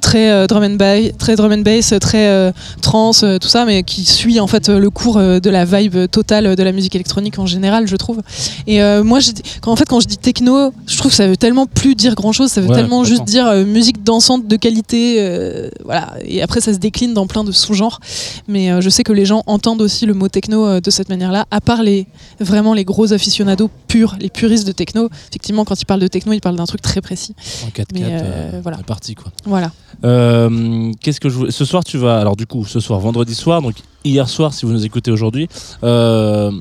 très drum and bass, très drum and bass, très trance, tout ça, mais qui suit en fait le cours de la vibe totale de la musique électronique en général, je trouve. Et euh, moi, quand, en fait, quand je dis techno, je trouve que ça veut tellement plus dire grand-chose, ça veut Ouais, tellement juste dire euh, musique dansante de qualité, euh, voilà. Et après, ça se décline dans plein de sous-genres. Mais euh, je sais que les gens entendent aussi le mot techno euh, de cette manière-là, à part les vraiment les gros aficionados purs, les puristes de techno. Effectivement, quand ils parlent de techno, ils parlent d'un truc très précis. En 4x4, Mais, euh, euh, voilà. c'est parti quoi. Voilà. Euh, Qu'est-ce que je voulais- Ce soir, tu vas. Alors, du coup, ce soir, vendredi soir, donc hier soir, si vous nous écoutez aujourd'hui, euh,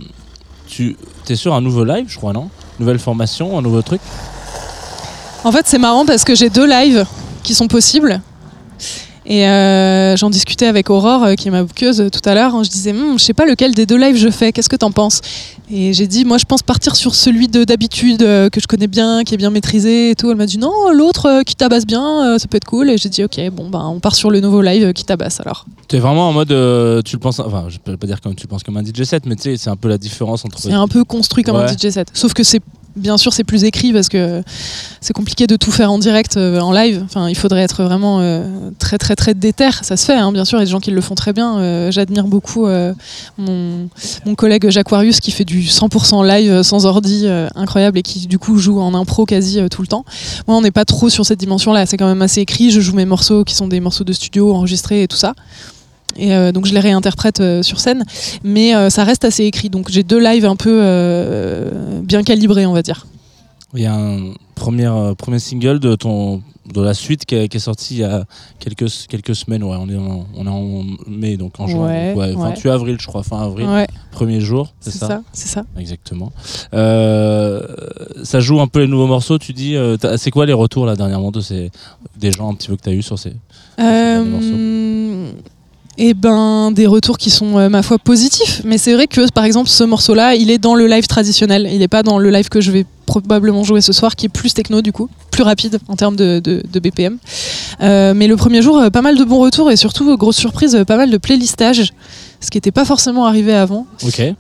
tu es sur un nouveau live, je crois, non? Nouvelle formation, un nouveau truc? En fait, c'est marrant parce que j'ai deux lives qui sont possibles. Et euh, j'en discutais avec Aurore, euh, qui est ma bouqueuse, tout à l'heure. Je disais, Hum, je sais pas lequel des deux lives je fais. Qu'est-ce que t'en penses? Et j'ai dit, moi, je pense partir sur celui de d'habitude euh, que je connais bien, qui est bien maîtrisé et tout. Elle m'a dit, non, l'autre euh, qui tabasse bien, euh, ça peut être cool. Et j'ai dit, ok, bon, ben, on part sur le nouveau live qui tabasse alors. Tu es vraiment en mode. tu le penses. Enfin, je peux pas dire comme tu le penses comme un DJ set, mais tu sais, c'est un peu la différence entre. C'est un peu construit comme un. DJ set. Sauf que c'est bien sûr c'est plus écrit parce que c'est compliqué de tout faire en direct, en live. Enfin, il faudrait être vraiment très très très déter. Ça se fait, hein, bien sûr. Il y a des gens qui le font très bien. J'admire beaucoup mon, mon collègue Jacquarius qui fait du 100% live euh, sans ordi, euh, incroyable, et qui du coup joue en impro quasi euh, tout le temps. Moi, on n'est pas trop sur cette dimension-là. C'est quand même assez écrit. Je joue mes morceaux qui sont des morceaux de studio enregistrés et tout ça. Et donc je les réinterprète sur scène, mais ça reste assez écrit. Donc j'ai deux lives un peu bien calibrés, on va dire. Il y a un premier, euh, premier single de, ton, de la suite qui est, qui est sorti il y a quelques, quelques semaines. Ouais, on, est en, on est en mai, donc en juin. Ouais, donc ouais, ouais. 28 avril, je crois, fin avril. Premier jour, c'est ça, ça, c'est ça. Exactement. Euh, ça joue un peu les nouveaux morceaux, tu dis. euh, c'est quoi les retours là dernièrement de ces, des gens un petit peu que tu as eu sur ces. Euh, et ben des retours qui sont euh, ma foi positifs. Mais c'est vrai que par exemple ce morceau-là, il est dans le live traditionnel. Il n'est pas dans le live que je vais probablement jouer ce soir, qui est plus techno du coup, plus rapide en termes de, BPM. Euh, mais le premier jour, euh, pas mal de bons retours et surtout, grosse surprise, pas mal de playlistage. Ce qui n'était pas forcément arrivé avant.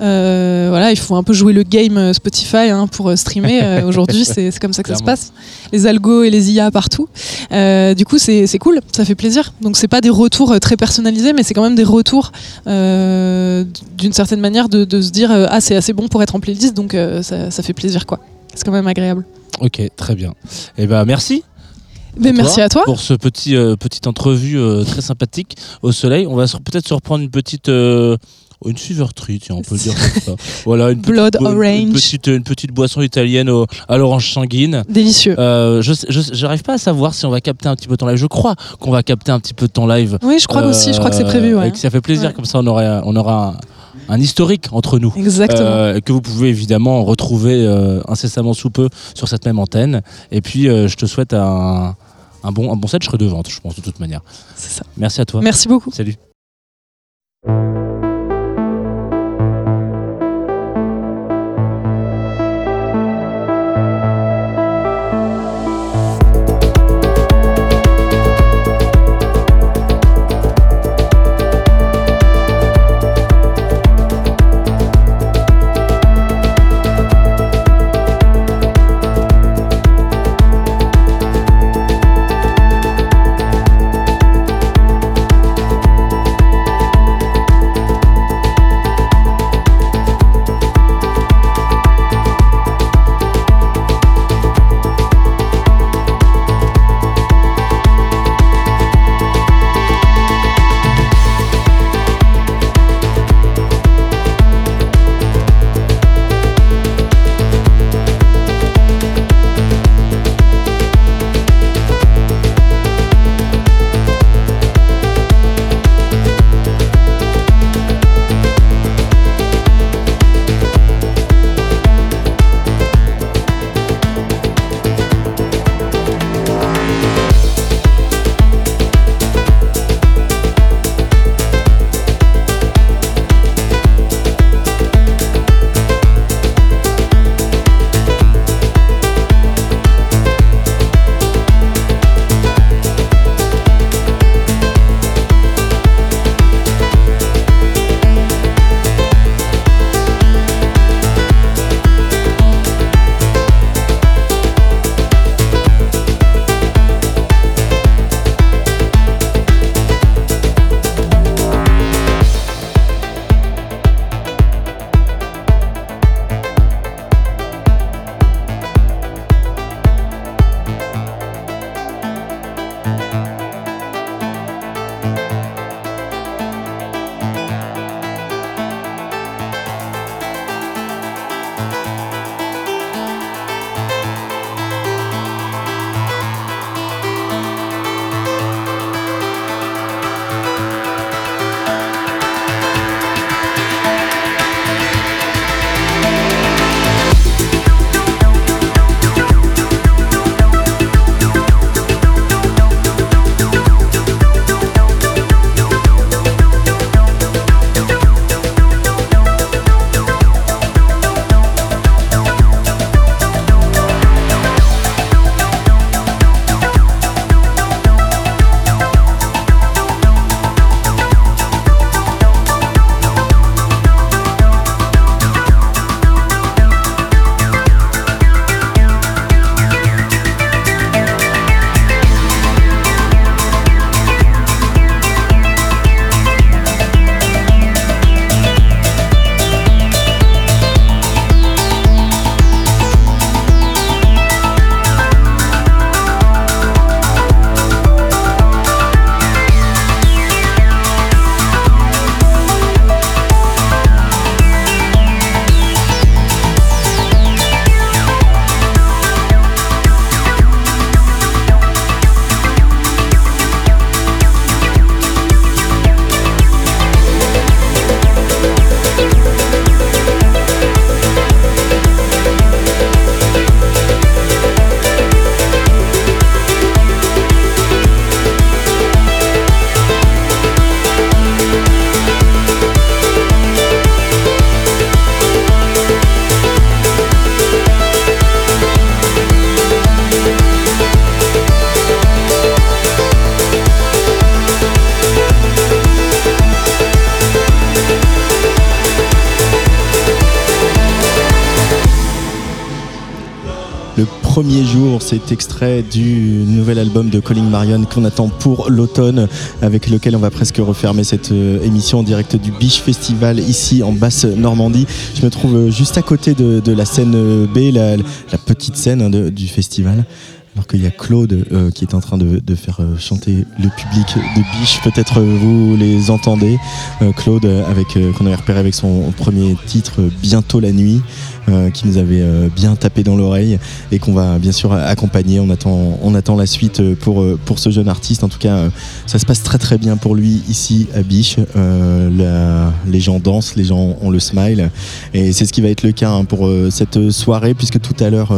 Euh, voilà, il faut un peu jouer le game euh, Spotify hein, pour euh, streamer. Euh, [LAUGHS] Aujourd'hui, c'est comme ça que ça se passe. Les algos et les IA partout. Euh, du coup, c'est cool, ça fait plaisir. Donc, c'est pas des retours très personnalisés, mais c'est quand même des retours d'une certaine manière de, de se dire ah c'est assez bon pour être en playlist, donc ça, ça fait plaisir quoi. C'est quand même agréable. Ok, très bien. Et ben merci. Mais merci à toi. pour ce petit euh, petite entrevue euh, très sympathique au soleil. On va peut-être se reprendre une petite euh, une suiverterie, tiens, on peut le dire comme ça. [LAUGHS] Voilà, une Blood petite, orange. une petite une petite boisson italienne au- à l'orange sanguine. Délicieux. Euh, je j'arrive pas à savoir si on va capter un petit peu ton live. Je crois qu'on va capter un petit peu ton live. Oui, je crois aussi, je crois que c'est prévu, ouais. Et que ça fait plaisir Ouais. comme ça on aura on aura un, un historique entre nous. Exactement. Euh, que vous pouvez évidemment retrouver euh, incessamment sous peu sur cette même antenne. Et puis je te souhaite un un bon, un bon set, je serai de vente, je pense, de toute manière. C'est ça. Merci à toi. Merci beaucoup. Salut. C'est extrait du nouvel album de Colin Marion qu'on attend pour l'automne, avec lequel on va presque refermer cette euh, émission en direct du Biche Festival ici en basse Normandie. Je me trouve euh, juste à côté de, la scène euh, B, la, petite scène hein, du festival. Qu'il y a Claude euh, qui est en train de, faire euh, chanter le public de Biche. Peut-être euh, vous les entendez. Claude, avec qu'on avait repéré avec son premier titre Bientôt la nuit, qui nous avait bien tapé dans l'oreille et qu'on va bien sûr accompagner. On attend, on attend la suite pour, pour ce jeune artiste. En tout cas, ça se passe très très bien pour lui ici à Biche. Les gens dansent, les gens ont le smile. Et c'est ce qui va être le cas hein, pour cette soirée, puisque tout à l'heure,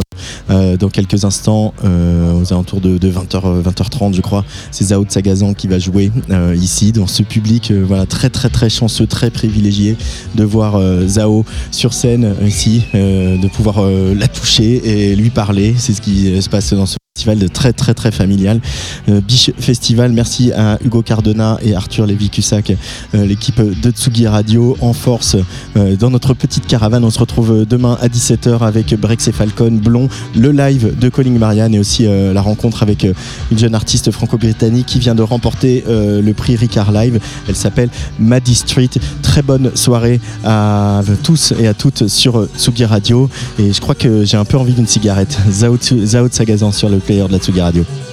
dans quelques instants, euh, aux alentours de, de 20h, 20h30, je crois, c'est Zao Sagazan qui va jouer euh, ici, dans ce public euh, voilà, très très très chanceux, très privilégié de voir euh, Zao sur scène euh, ici, euh, de pouvoir euh, la toucher et lui parler. C'est ce qui euh, se passe dans ce festival de très très très familial. Euh, Biche Festival, merci à Hugo Cardona et Arthur Lévy-Cussac, euh, l'équipe de Tsugi Radio en force euh, dans notre petite caravane. On se retrouve demain à 17h avec Brex et Falcon, Blond, le live de Calling Marianne et aussi la rencontre avec une jeune artiste franco-britannique qui vient de remporter le prix Ricard Live. Elle s'appelle Maddie Street. Très bonne soirée à tous et à toutes sur Tsugi Radio. Et je crois que j'ai un peu envie d'une cigarette. Zao, Zao Sagazan sur le player de la Tsugi Radio.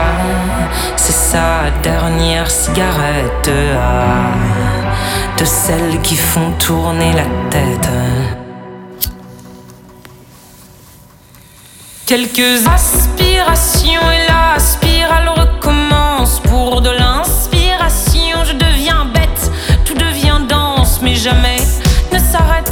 Sa dernière cigarette. ah. De celles qui font tourner la tête. Quelques aspirations et la spirale recommence pour de l'inspiration. Je deviens bête, tout devient dense, mais jamais ne s'arrête